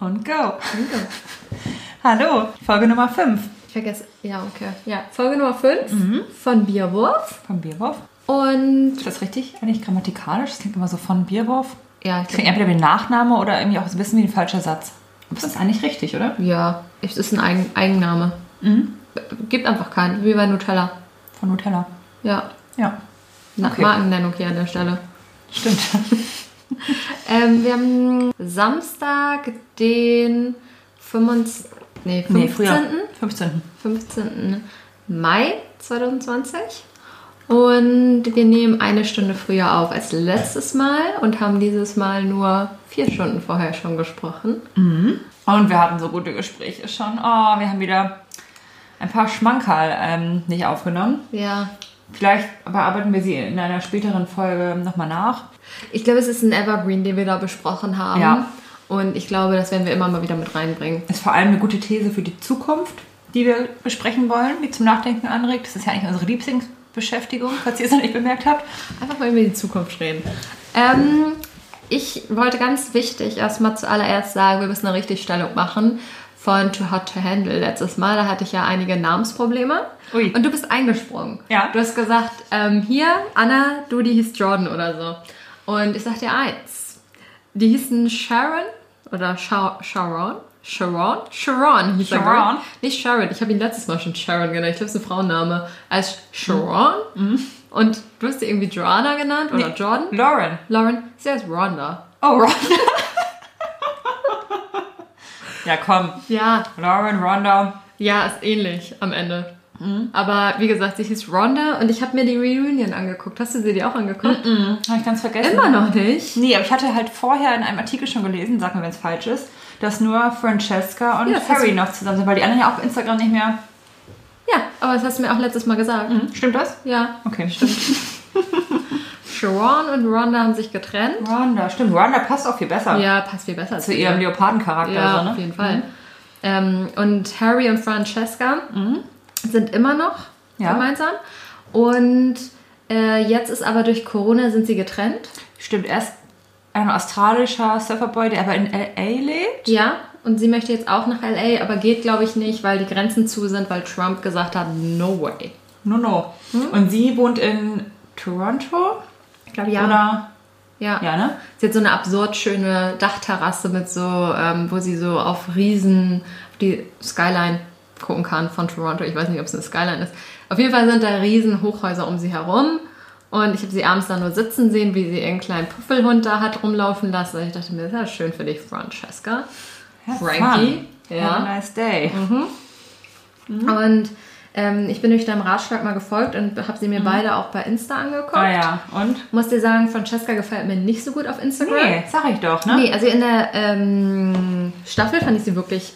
Und go. Hallo, Folge Nummer 5 Ich vergesse. Ja, okay. Ja, Folge Nummer 5 von Bierwurf. vom Bierwurf. Und Ist das richtig? Eigentlich grammatikalisch? Das klingt immer so von Bierwurf. ja, ich Klingt entweder wie ein Nachname oder irgendwie auch so ein bisschen wie ein falscher Satz. Aber das ist eigentlich richtig, oder? ja, es ist ein Eigen Eigenname. Gibt einfach keinen, wie bei Nutella. Von Nutella. Ja, Ja, Na, Okay. Markennennung hier an der Stelle. stimmt. Ähm, wir haben Samstag, den 25, nee, 15. Nee, früher. 15. 15. Mai 2020. Und wir nehmen eine Stunde früher auf als letztes Mal und haben dieses Mal nur vier Stunden vorher schon gesprochen. Und wir hatten so gute Gespräche schon. Oh, wir haben wieder ein paar Schmankerl ähm, nicht aufgenommen. Ja. Vielleicht bearbeiten wir sie in einer späteren Folge nochmal nach. Ich glaube, es ist ein Evergreen, den wir da besprochen haben. Ja. Und ich glaube, das werden wir immer mal wieder mit reinbringen. Ist vor allem eine gute These für die Zukunft, die wir besprechen wollen, die zum Nachdenken anregt. Das ist ja eigentlich unsere Lieblingsbeschäftigung, falls ihr es noch nicht bemerkt habt. Einfach mal über die Zukunft reden. Ähm, ich wollte ganz wichtig erstmal zuallererst sagen, wir müssen eine Richtigstellung machen von Too Hot to Handle. Letztes Mal, da hatte ich ja einige Namensprobleme. Ui. Und du bist eingesprungen. Ja. Du hast gesagt, ähm, hier, Anna, du, die hieß Jordan oder so. Und ich sag dir eins. Die hießen Sharon oder Sha Sharon. Sharon? Sharon hieß er, Sharon? ich. Nicht Sharon. Ich habe ihn letztes Mal schon Sharon genannt. Ich glaube, es ist ein Frauenname. Als Sharon. Und du hast sie irgendwie Joanna genannt oder Nee. Jordan. Lauren. Lauren, sie heißt Rhonda. Oh, Ron. ja, komm. Ja, Lauren, Rhonda. ja, ist ähnlich am Ende. Aber wie gesagt, sie hieß Rhonda und ich habe mir die Reunion angeguckt. Hast du sie dir auch angeguckt? Hm, Habe ich ganz vergessen. Immer noch nicht. Nee, aber ich hatte halt vorher in einem Artikel schon gelesen, sag mir, wenn es falsch ist, dass nur Francesca und Ja, Harry noch zusammen sind, weil die anderen ja auf Instagram nicht mehr. Ja, aber das hast du mir auch letztes Mal gesagt. Stimmt das? Ja. Okay, stimmt. Sharon und Rhonda haben sich getrennt. Rhonda, stimmt. Rhonda passt auch viel besser Ja, passt viel besser zu ihrem ihr. Leopardencharakter. Ja, so, ne? auf jeden Fall. Ähm, und Harry und Francesca sind immer noch Ja. gemeinsam. Und äh, jetzt ist aber durch Corona sind sie getrennt. Stimmt, er ist ein australischer Surferboy, der aber in L.A. lebt. Ja, und sie möchte jetzt auch nach LA, aber geht, glaube ich, nicht, weil die Grenzen zu sind, weil Trump gesagt hat, no way. No, no. Und sie wohnt in Toronto? Ich glaube, ja. Oder? ja. Ja, ne? Sie hat so eine absurd schöne Dachterrasse mit so, ähm, wo sie so auf Riesen, auf die Skyline gucken kann von Toronto. Ich weiß nicht, ob es eine Skyline ist. Auf jeden Fall sind da riesen Hochhäuser um sie herum. Und ich habe sie abends da nur sitzen sehen, wie sie ihren kleinen Puffelhund da hat rumlaufen lassen. Und ich dachte mir, das ist ja schön für dich, Francesca. Have Frankie, fun. ja. Have a nice day. Und ähm, ich bin durch deinem Ratschlag mal gefolgt und habe sie mir beide auch bei Insta angeguckt. Ah ja, und? Muss dir sagen, Francesca gefällt mir nicht so gut auf Instagram. Nee, sag ich doch, ne? Nee, also in der ähm, Staffel fand ich sie wirklich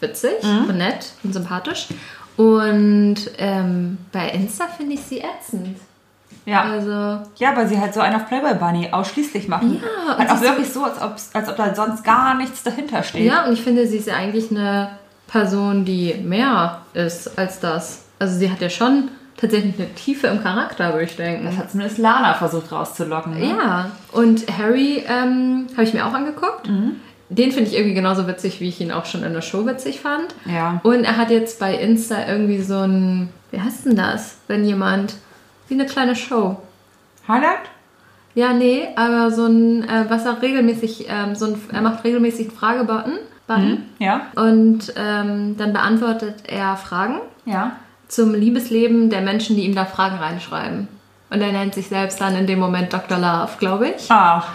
witzig Mhm. und nett und sympathisch. Und ähm, bei Insta finde ich sie ätzend. Ja. Also, Ja, weil sie halt so einen auf Playboy Bunny ausschließlich machen. Ja, und Halt auch wirklich so, als ob, als ob da sonst gar nichts dahinter steht. ja, und ich finde, sie ist ja eigentlich eine Person, die mehr ist als das. Also sie hat ja schon tatsächlich eine Tiefe im Charakter, würde ich denken. Das hat zumindest Lana versucht rauszulocken. Ne? Ja, und Harry ähm, habe ich mir auch angeguckt. Mhm. Den finde ich irgendwie genauso witzig, wie ich ihn auch schon in der Show witzig fand. Ja. Und er hat jetzt bei Insta irgendwie so ein, wie heißt denn das, wenn jemand, wie eine kleine Show. Highlight? Ja, nee, aber so ein, äh, was er regelmäßig, ähm, so ein, er macht regelmäßig einen Fragebutton. Button. Ja. Und ähm, dann beantwortet er Fragen Ja. zum Liebesleben der Menschen, die ihm da Fragen reinschreiben. Und er nennt sich selbst dann in dem Moment Dr. Love, glaube ich. Ach,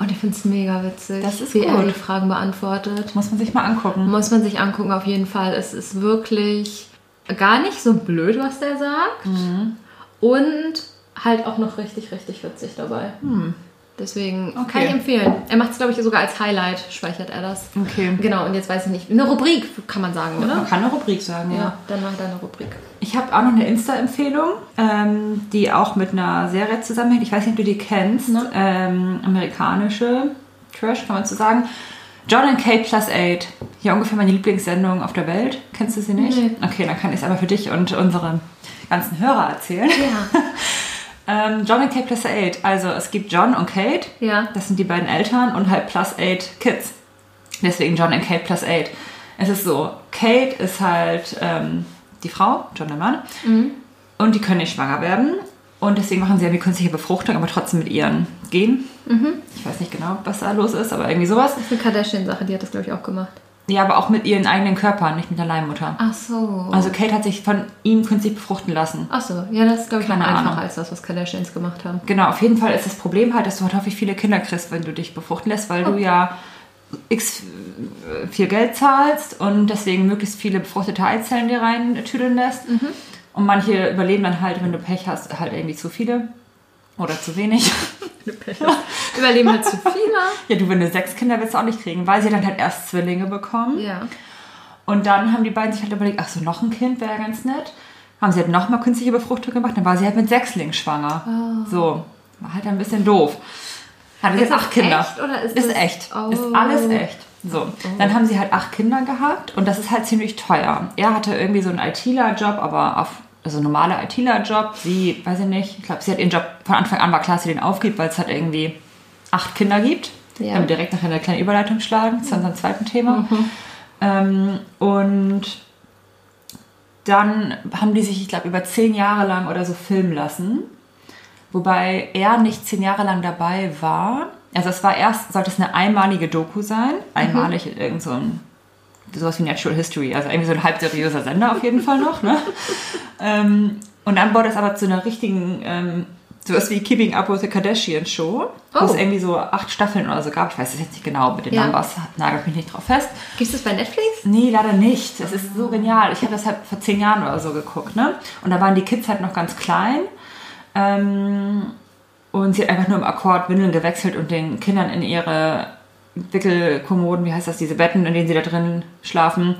Und ich finde es mega witzig, Das ist wie er gut. die Fragen beantwortet. muss man sich mal angucken. Muss man sich angucken, auf jeden Fall. Es ist wirklich gar nicht so blöd, was der sagt. Mhm. Und halt auch noch richtig, richtig witzig dabei. Deswegen kann. Okay. ich empfehlen. Er macht es, glaube ich, sogar als Highlight, speichert er das. Okay. Genau, und jetzt weiß ich nicht. Eine Rubrik, kann man sagen, oder? Man kann eine Rubrik sagen, ja. Ja, dann mach deine Rubrik. Ich habe auch noch eine Insta-Empfehlung, ähm, die auch mit einer Serie zusammenhängt. Ich weiß nicht, ob du die kennst. Ne. Ähm, amerikanische Trash, kann man so sagen. John and Kate Plus 8. Hier ungefähr meine Lieblingssendung auf der Welt. Kennst du sie nicht? Nee. Okay, dann kann ich es aber für dich und unsere ganzen Hörer erzählen. Ja. Ähm, John und Kate Plus 8. Also es gibt John und Kate. Ja. Das sind die beiden Eltern und halt Plus 8 Kids. Deswegen John und Kate plus 8. Es ist so, Kate ist halt ähm, die Frau, John der Mann, und die können nicht schwanger werden. Und deswegen machen sie ja die künstliche Befruchtung, aber trotzdem mit ihren Genen. Ich weiß nicht genau, was da los ist, aber irgendwie sowas. Das ist eine Kardashian-Sache, die hat das, glaube ich, auch gemacht. Ja, aber auch mit ihren eigenen Körpern, nicht mit der Leihmutter. Ach so. Also Kate hat sich von ihm künstlich befruchten lassen. Ach so, ja, das ist, glaube ich, Keine einfacher Ahnung. als das, was Kardashians gemacht haben. Genau, auf jeden Fall ist das Problem halt, dass du halt häufig viele Kinder kriegst, wenn du dich befruchten lässt, weil du ja x äh, viel Geld zahlst und deswegen möglichst viele befruchtete Eizellen dir rein tüdeln lässt. Und manche überleben dann halt, wenn du Pech hast, halt irgendwie zu viele oder zu wenig. Überleben halt zu viele. ja, du, wenn du sechs Kinder willst du auch nicht kriegen, weil sie dann halt erst Zwillinge bekommen. Ja. Und dann haben die beiden sich halt überlegt, ach so, noch ein Kind wäre ganz nett. Haben sie halt nochmal künstliche Befruchtung gemacht, dann war sie halt mit Sechslingen schwanger. So, war halt ein bisschen doof. Hatte Ist jetzt acht Kinder. echt oder ist ist echt. Oh. Ist alles echt. So, dann haben sie halt acht Kinder gehabt und das ist halt ziemlich teuer. Er hatte irgendwie so einen ITler-Job, aber auf, also normaler ITler-Job. Sie, weiß ich nicht, ich glaube, sie hat ihren Job von Anfang an war klar, dass sie den aufgibt, weil es halt irgendwie acht Kinder gibt. Ja. Wir direkt nachher eine kleine Überleitung schlagen zu unserem zweiten Thema. Ähm, und dann haben die sich, ich glaube, über zehn Jahre lang oder so filmen lassen. Wobei er nicht zehn Jahre lang dabei war. Also es war erst, sollte es eine einmalige Doku sein. Einmalig in irgend so ein, sowas wie Natural History. Also irgendwie so ein halb seriöser Sender auf jeden Fall noch. Ne? ähm, und dann wurde es aber zu einer richtigen, ähm, sowas wie Keeping Up with the Kardashian Show. Wo es Oh. irgendwie so acht Staffeln oder so gab. Ich weiß es jetzt nicht genau mit den Ja. Numbers, nagelt mich nicht drauf fest. Gibt es das bei Netflix? Nee, leider nicht. Das ist so genial. Ich habe das halt vor zehn Jahren oder so geguckt, ne? Und da waren die Kids halt noch ganz klein. Ähm, und sie hat einfach nur im Akkord Windeln gewechselt und den Kindern in ihre Wickelkommoden, wie heißt das, diese Betten, in denen sie da drin schlafen,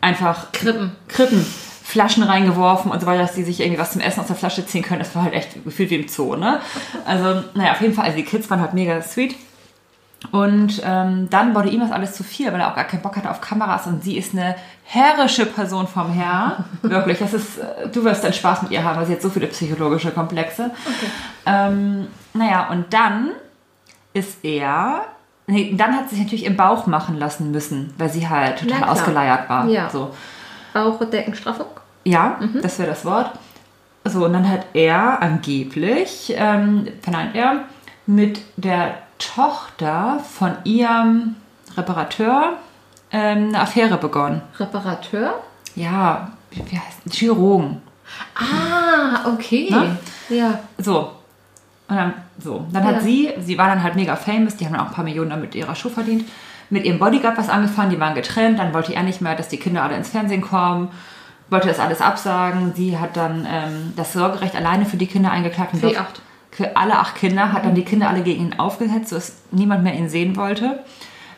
einfach Krippen. Krippen, Flaschen reingeworfen und so weiter, dass die sich irgendwie was zum Essen aus der Flasche ziehen können. Das war halt echt gefühlt wie im Zoo, ne? Also, naja, auf jeden Fall, also die Kids waren halt mega sweet. Und ähm, dann wurde ihm das alles zu viel, weil er auch gar keinen Bock hatte auf Kameras und sie ist eine herrische Person vom Herr. Wirklich, das ist, äh, du wirst dann Spaß mit ihr haben, weil sie hat so viele psychologische Komplexe. Ähm, naja, und dann ist er, nee, dann hat sie sich natürlich im Bauch machen lassen müssen, weil sie halt Na total ausgeleiert war. Ja. So. Bauchdeckenstraffung. Ja, das wäre das Wort. So, und dann hat er angeblich, ähm, verneint er, mit der Tochter von ihrem Reparateur ähm, eine Affäre begonnen. Reparateur? Ja, wie, heißt? Chirurgen. Ah, okay. Ne? Ja. So. Und dann, so. Dann Ja. hat sie, sie war dann halt mega famous, die haben dann auch ein paar Millionen damit ihrer Show verdient, mit ihrem Bodyguard was angefangen, die waren getrennt, dann wollte er nicht mehr, dass die Kinder alle ins Fernsehen kommen, wollte das alles absagen. Sie hat dann ähm, das Sorgerecht alleine für die Kinder eingeklagt. und Für die acht. Für alle acht Kinder, hat dann die Kinder alle gegen ihn aufgesetzt, sodass niemand mehr ihn sehen wollte.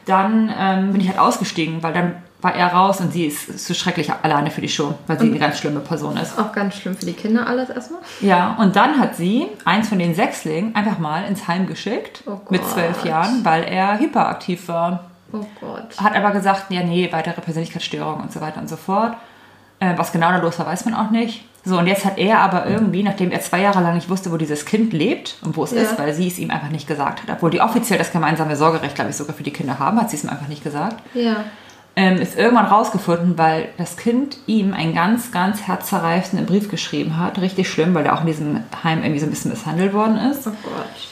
Dann ähm, bin ich halt ausgestiegen, weil dann war er raus und sie ist so schrecklich alleine für die Show, weil sie eine ganz schlimme Person ist. Auch ganz schlimm für die Kinder alles erstmal. Ja, und dann hat sie eins von den Sechslingen einfach mal ins Heim geschickt Oh mit zwölf Jahren, weil er hyperaktiv war. Oh Gott. Hat aber gesagt, ja, nee, weitere Persönlichkeitsstörungen und so weiter und so fort. Äh, was genau da los war, weiß man auch nicht. So, und jetzt hat er aber irgendwie, nachdem er zwei Jahre lang nicht wusste, wo dieses Kind lebt und wo es Ja. ist, weil sie es ihm einfach nicht gesagt hat, obwohl die offiziell das gemeinsame Sorgerecht, glaube ich, sogar für die Kinder haben, hat sie es ihm einfach nicht gesagt Ja. Ähm, ist irgendwann rausgefunden, weil das Kind ihm einen ganz, ganz herzzerreißenden Brief geschrieben hat. Richtig schlimm, weil er auch in diesem Heim irgendwie so ein bisschen misshandelt worden ist Oh Gott.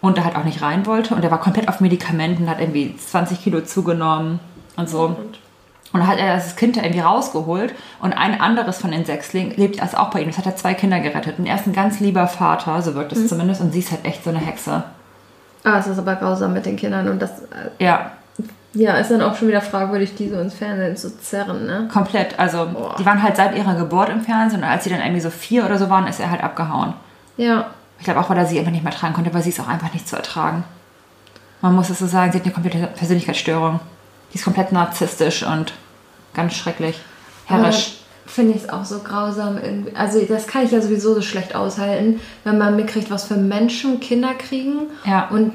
und er halt auch nicht rein wollte. Und er war komplett auf Medikamenten, hat irgendwie 20 Kilo zugenommen und so. Und Und dann hat er das Kind da irgendwie rausgeholt und ein anderes von den Sechslingen lebt also auch bei ihm. Das hat er zwei Kinder gerettet. Und er ist ein ganz lieber Vater, so wirkt es zumindest. Und sie ist halt echt so eine Hexe. Ah, es ist aber grausam mit den Kindern und das äh, Ja, ja, ist dann auch schon wieder fragwürdig, die so ins Fernsehen zu zerren, ne? komplett. Also Boah. die waren halt seit ihrer Geburt im Fernsehen und als sie dann irgendwie so vier oder so waren, ist er halt abgehauen. Ja. Ich glaube auch, weil er sie einfach nicht mehr tragen konnte, weil sie ist auch einfach nicht zu ertragen. Man muss es so sagen, sie hat eine komplette Persönlichkeitsstörung. Die ist komplett narzisstisch und ganz schrecklich. Herrisch. Finde ich es auch so grausam. irgendwie. Also das kann ich ja sowieso so schlecht aushalten, wenn man mitkriegt, was für Menschen Kinder kriegen Ja. und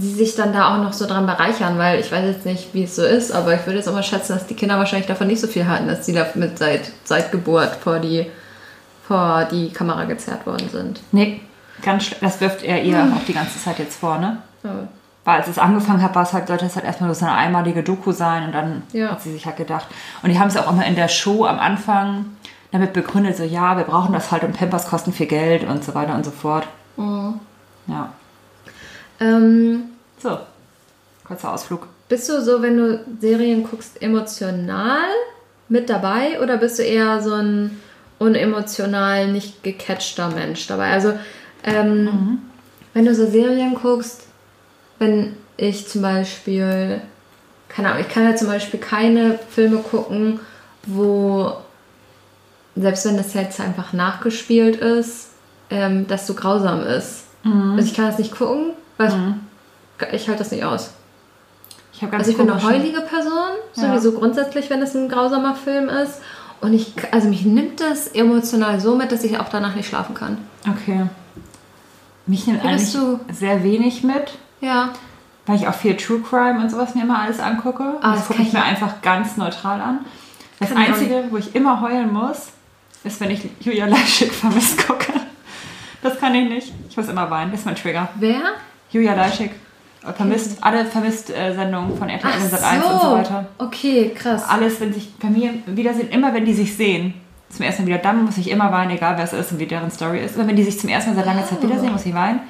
sie sich dann da auch noch so dran bereichern, weil ich weiß jetzt nicht, wie es so ist, aber ich würde jetzt auch mal schätzen, dass die Kinder wahrscheinlich davon nicht so viel hatten, dass sie damit seit, seit Geburt vor die, vor die Kamera gezerrt worden sind. Nee, ganz. Das wirft er ihr auch die ganze Zeit jetzt vor, ne? Aber Weil als es angefangen hat, war es halt, sollte es halt erstmal so eine einmalige Doku sein und dann Ja. hat sie sich halt gedacht. Und die haben es auch immer in der Show am Anfang damit begründet, so ja, wir brauchen das halt und Pampers kosten viel Geld und so weiter und so fort. Oh. Ja. Ähm, So. Kurzer Ausflug. bist du so, wenn du Serien guckst, emotional mit dabei oder bist du eher so ein unemotional, nicht gecatchter Mensch dabei? Also, ähm, wenn du so Serien guckst, wenn ich zum Beispiel, keine Ahnung, ich kann ja zum Beispiel keine Filme gucken, wo, selbst wenn das jetzt einfach nachgespielt ist, ähm, das so grausam ist. Also ich kann das nicht gucken, weil ich halte das nicht aus. Ich habe ganz Also ich bin eine heulige Person, Ja. sowieso grundsätzlich, wenn es ein grausamer Film ist. Und ich, also mich nimmt das emotional so mit, dass ich auch danach nicht schlafen kann. Okay. Mich nimmt eigentlich du? sehr wenig mit, Ja. weil ich auch viel True Crime und sowas mir immer alles angucke. Ah, das das gucke ich mir einfach ganz neutral an. Das Kann Einzige, wo ich immer heulen muss, ist, wenn ich Julia Leischig vermisst gucke. Das kann ich nicht. Ich muss immer weinen. Das ist mein Trigger. Wer? Julia Leischig. Vermisst, alle Vermisst-Sendungen von RTL und Sat1 und so weiter. Okay, krass. Alles, wenn sich Familien wiedersehen, immer wenn die sich sehen, zum ersten Mal wieder, dann muss ich immer weinen, egal wer es ist und wie deren Story ist. Immer wenn die sich zum ersten Mal seit langer Zeit Oh. wiedersehen, muss ich weinen.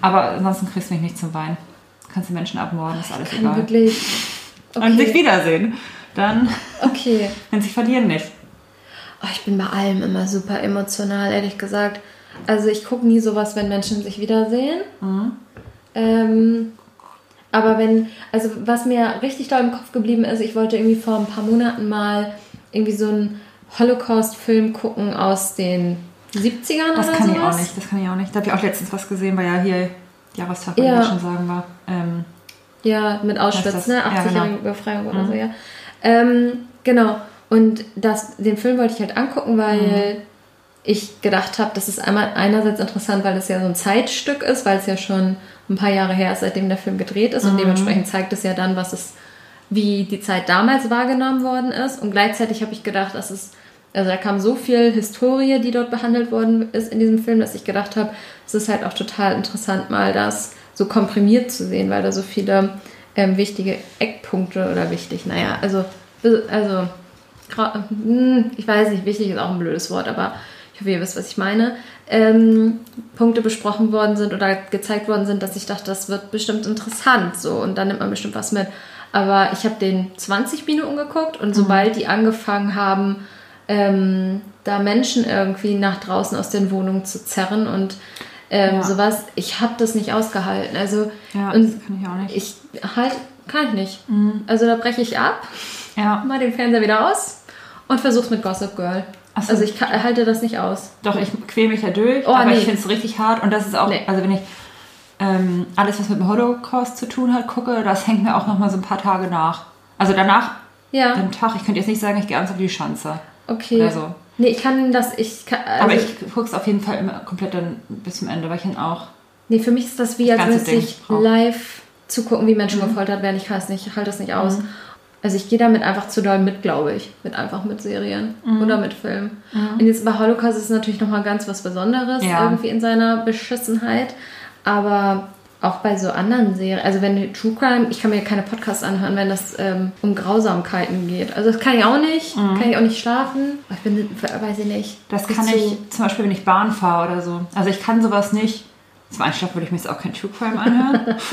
Aber ansonsten kriegst du mich nicht zum Weinen. Kannst du Menschen abmorden, ist alles egal. wirklich. Und sich Okay. wiedersehen. Dann, okay. wenn sie verlieren, nicht. Oh, ich bin bei allem immer super emotional, ehrlich gesagt. Also ich gucke nie sowas, wenn Menschen sich wiedersehen. Mhm. Ähm, aber wenn, also was mir richtig doll im Kopf geblieben ist, ich wollte irgendwie vor ein paar Monaten mal irgendwie so einen Holocaust-Film gucken aus den 70ern Das oder kann sowas. ich auch nicht. Das kann ich auch nicht. Da habe ich auch letztens was gesehen, weil ja hier Jahrestag, Ja. wollte ich schon sagen, war. Ähm, Ja, mit Auschwitz, das? ne? Ja, 80-jährige genau. Befreiung oder so, ja. Ähm, genau. Und das, den Film wollte ich halt angucken, weil ich gedacht habe, das ist einmal einerseits interessant, weil es ja so ein Zeitstück ist, weil es ja schon ein paar Jahre her ist, seitdem der Film gedreht ist. Und dementsprechend zeigt es ja dann, was es, wie die Zeit damals wahrgenommen worden ist. Und gleichzeitig habe ich gedacht, dass es, also da kam so viel Historie, die dort behandelt worden ist in diesem Film, dass ich gedacht habe, es ist halt auch total interessant, mal das so komprimiert zu sehen, weil da so viele ähm, wichtige Eckpunkte oder wichtig, naja, also, also hm, ich weiß nicht, wichtig ist auch ein blödes Wort, aber ich hoffe, ihr wisst, was ich meine, ähm, Punkte besprochen worden sind oder gezeigt worden sind, dass ich dachte, das wird bestimmt interessant so und dann nimmt man bestimmt was mit. Aber ich habe den 20 Minuten geguckt und sobald die angefangen haben, ähm, da Menschen irgendwie nach draußen aus den Wohnungen zu zerren und ähm, Ja. sowas, ich habe das nicht ausgehalten. Also ja, das kann ich auch nicht. ich halt, kann ich nicht. Also da breche ich ab, ja. mal den Fernseher wieder aus und versuch's mit Gossip Girl. So. Also ich kann, halte das nicht aus. Doch, ich quäle mich ja durch, Oh, aber nee. ich finde es richtig hart. Und das ist auch, Nee. also wenn ich ähm, alles, was mit dem Holocaust zu tun hat, gucke, das hängt mir auch noch mal so ein paar Tage nach. Also danach, Ja, am Tag, ich könnte jetzt nicht sagen, ich gehe abends auf die Schanze. okay. Oder so. Nee, ich kann das, ich kann, also, aber ich gucke es auf jeden Fall immer komplett dann bis zum Ende, weil ich dann auch. nee, für mich ist das wie, als müsste ich live zugucken, wie Menschen gefoltert werden. Ich kann es nicht, ich halte das nicht aus. Also ich gehe damit einfach zu doll mit, glaube ich. Mit einfach mit Serien oder mit Filmen. Und jetzt bei Holocaust ist es natürlich nochmal ganz was Besonderes, Ja. irgendwie in seiner Beschissenheit. Aber auch bei so anderen Serien, also wenn True Crime, ich kann mir keine Podcasts anhören, wenn das ähm, um Grausamkeiten geht. Also das kann ich auch nicht, kann ich auch nicht schlafen. Ich bin, weiß ich nicht. Das kann so- ich zum Beispiel, wenn ich Bahn fahre oder so. Also ich kann sowas nicht. Zum Einschlafen würde ich mir jetzt auch kein True Crime anhören.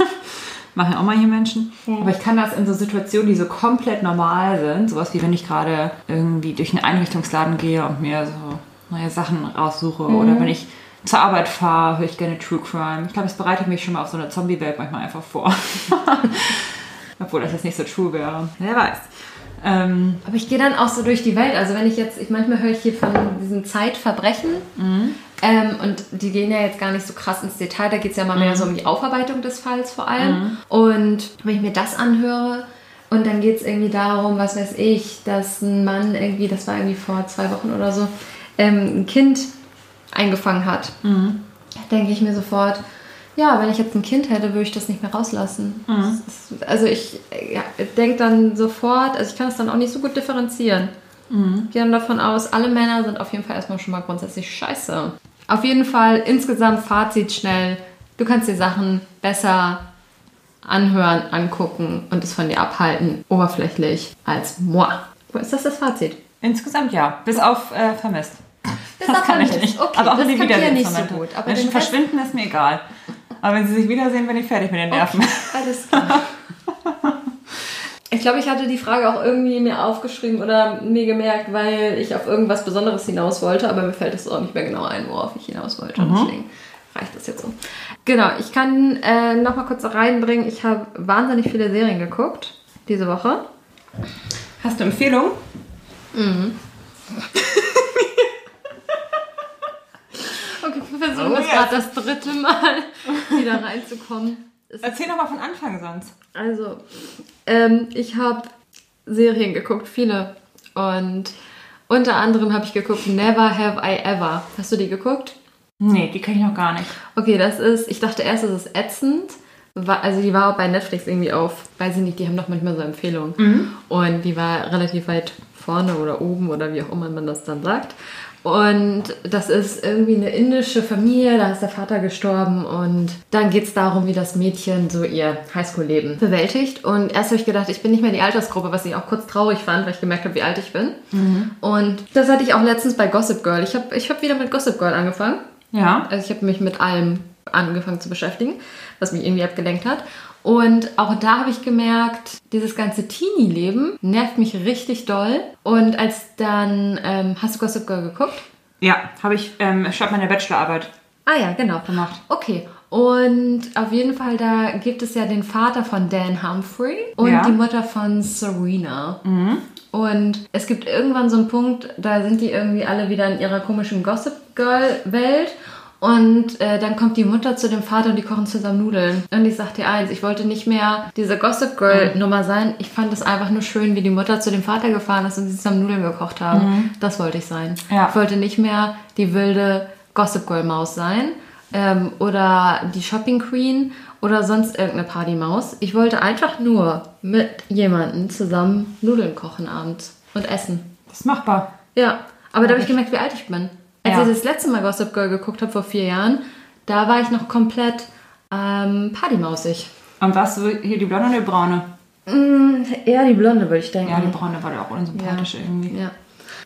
Machen ja auch mal hier Menschen. Aber ich kann das in so Situationen, die so komplett normal sind, sowas wie wenn ich gerade irgendwie durch einen Einrichtungsladen gehe und mir so neue Sachen raussuche oder wenn ich zur Arbeit fahre, höre ich gerne True Crime. Ich glaube, es bereitet mich schon mal auf so eine Zombie-Welt manchmal einfach vor. Obwohl das jetzt nicht so true wäre. Wer weiß. Ähm, Aber ich gehe dann auch so durch die Welt. Also wenn ich jetzt, ich manchmal höre ich hier von diesen Zeitverbrechen ähm, und die gehen ja jetzt gar nicht so krass ins Detail. Da geht es ja mal mehr so um die Aufarbeitung des Falls vor allem. Und wenn ich mir das anhöre und dann geht es irgendwie darum, was weiß ich, dass ein Mann irgendwie, das war irgendwie vor zwei Wochen oder so, ähm, ein Kind eingefangen hat, denke ich mir sofort, ja, wenn ich jetzt ein Kind hätte, würde ich das nicht mehr rauslassen. Ist, also ich ja, denke dann sofort, also ich kann es dann auch nicht so gut differenzieren. Ich gehe dann davon aus, alle Männer sind auf jeden Fall erstmal schon mal grundsätzlich scheiße. Auf jeden Fall insgesamt Fazit schnell. Du kannst dir Sachen besser anhören, angucken und es von dir abhalten, oberflächlich als moi. Ist das das Fazit? Insgesamt ja, bis auf äh, vermisst. Bis Das auf kann ich vermisst. nicht. Okay, aber auch das wenn die kann ich ja nicht so gut. Aber Rest- verschwinden ist mir egal. Aber wenn sie sich wiedersehen, bin ich fertig mit den Nerven. Alles klar. Ich glaube, ich hatte die Frage auch irgendwie mir aufgeschrieben oder mir gemerkt, weil ich auf irgendwas Besonderes hinaus wollte, aber mir fällt es auch nicht mehr genau ein, worauf ich hinaus wollte. Und Deswegen reicht das jetzt so. Genau, ich kann äh, noch mal kurz reinbringen. Ich habe wahnsinnig viele Serien geguckt diese Woche. Hast du Empfehlungen? Okay, wir versuchen Oh, das yes. gerade das dritte Mal wieder reinzukommen. Es Erzähl noch mal von Anfang sonst. Also, ähm, ich habe Serien geguckt, viele. Und unter anderem habe ich geguckt Never Have I Ever. Hast du die geguckt? Nee, die kenne ich noch gar nicht. Okay, das ist, ich dachte erst, es ist ätzend. Also die war auch bei Netflix irgendwie auf, weiß ich nicht, die haben doch manchmal so Empfehlungen. Und die war relativ weit vorne oder oben oder wie auch immer man das dann sagt. Und das ist irgendwie eine indische Familie, da ist der Vater gestorben und dann geht es darum, wie das Mädchen so ihr Highschool-Leben bewältigt. Und erst habe ich gedacht, ich bin nicht mehr die Altersgruppe, was ich auch kurz traurig fand, weil ich gemerkt habe, wie alt ich bin. Und das hatte ich auch letztens bei Gossip Girl. Ich habe ich hab wieder mit Gossip Girl angefangen. Ja. Also ich habe mich mit allem angefangen zu beschäftigen, was mich irgendwie abgelenkt hat. Und auch da habe ich gemerkt, dieses ganze Teenie-Leben nervt mich richtig doll. Und als dann, ähm, hast du Gossip Girl geguckt? Ja, habe ich ähm, statt meiner Bachelorarbeit Ah ja, genau. gemacht. Okay. Und auf jeden Fall, da gibt es ja den Vater von Dan Humphrey und Ja. die Mutter von Serena. Und es gibt irgendwann so einen Punkt, da sind die irgendwie alle wieder in ihrer komischen Gossip Girl-Welt. Und äh, dann kommt die Mutter zu dem Vater und die kochen zusammen Nudeln. Und ich sag dir eins, ich wollte nicht mehr diese Gossip Girl-Nummer sein. Ich fand es einfach nur schön, wie die Mutter zu dem Vater gefahren ist und sie zusammen Nudeln gekocht haben. Das wollte ich sein. Ja. Ich wollte nicht mehr die wilde Gossip Girl Maus sein ähm, oder die Shopping Queen oder sonst irgendeine Partymaus. Ich wollte einfach nur mit jemandem zusammen Nudeln kochen abends und essen. Das ist machbar. Ja, aber da habe ich gemerkt, wie alt ich bin. Als Ja. ich das letzte Mal Gossip Girl geguckt habe vor vier Jahren, da war ich noch komplett ähm, partymausig. Und warst du hier die blonde oder die braune? Mm, eher die Blonde, würde ich denken. Ja, die braune war ja auch unsympathisch irgendwie. Ja.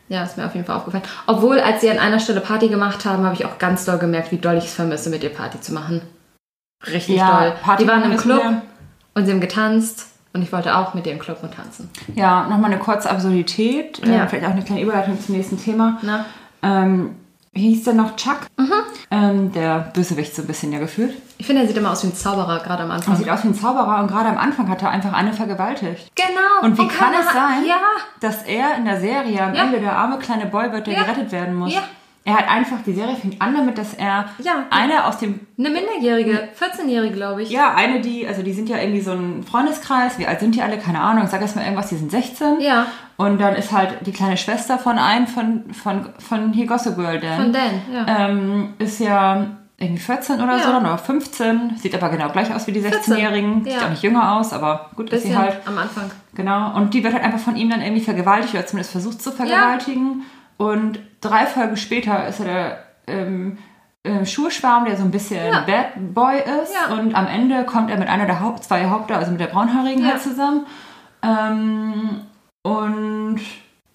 Ja, ist mir auf jeden Fall aufgefallen. Obwohl, als sie an einer Stelle Party gemacht haben, habe ich auch ganz doll gemerkt, wie doll ich es vermisse, mit ihr Party zu machen. Richtig Ja, doll. Party die waren im Club und sie haben getanzt und ich wollte auch mit ihr im Club und tanzen. Ja, nochmal eine kurze Absurdität. Ja. Äh, vielleicht auch eine kleine Überleitung zum nächsten Thema. Ähm, wie hieß der noch? Chuck? Mhm. Ähm, der Bösewicht so ein bisschen ja gefühlt. Ich finde, er sieht immer aus wie ein Zauberer, gerade am Er Anfang. sieht aus wie ein Zauberer und gerade am Anfang hat er einfach eine vergewaltigt. Genau. Und wie kann es sein, Ja. dass er in der Serie am Ja. Ende der arme kleine Boy wird, der Ja. gerettet werden muss? Ja. Er hat einfach, die Serie fängt an damit, dass er Ja. eine aus dem Eine Minderjährige, 14-Jährige, glaube ich. Ja, eine, die, also die sind ja irgendwie so ein Freundeskreis. Wie alt sind die alle? Keine Ahnung. Ich sag erst mal irgendwas, die sind 16. Ja. Und dann ist halt die kleine Schwester von einem von, von, von hier Gossip Girl, Dan. Von Dan, ja. Ähm, ist ja irgendwie 14 oder Ja. so, oder 15. Sieht aber genau gleich aus wie die 14, 16-Jährigen. Sieht ja. auch nicht jünger aus, aber gut ist sie Bisschen halt. am Anfang. Genau. Und die wird halt einfach von ihm dann irgendwie vergewaltigt oder zumindest versucht zu vergewaltigen. Und drei Folgen später ist er der ähm, äh, Schulschwarm, der so ein bisschen Ja. Bad Boy ist. Ja. Und am Ende kommt er mit einer der Haupt, zwei Haupter, also mit der Braunhaarigen Ja. halt zusammen. Ähm, und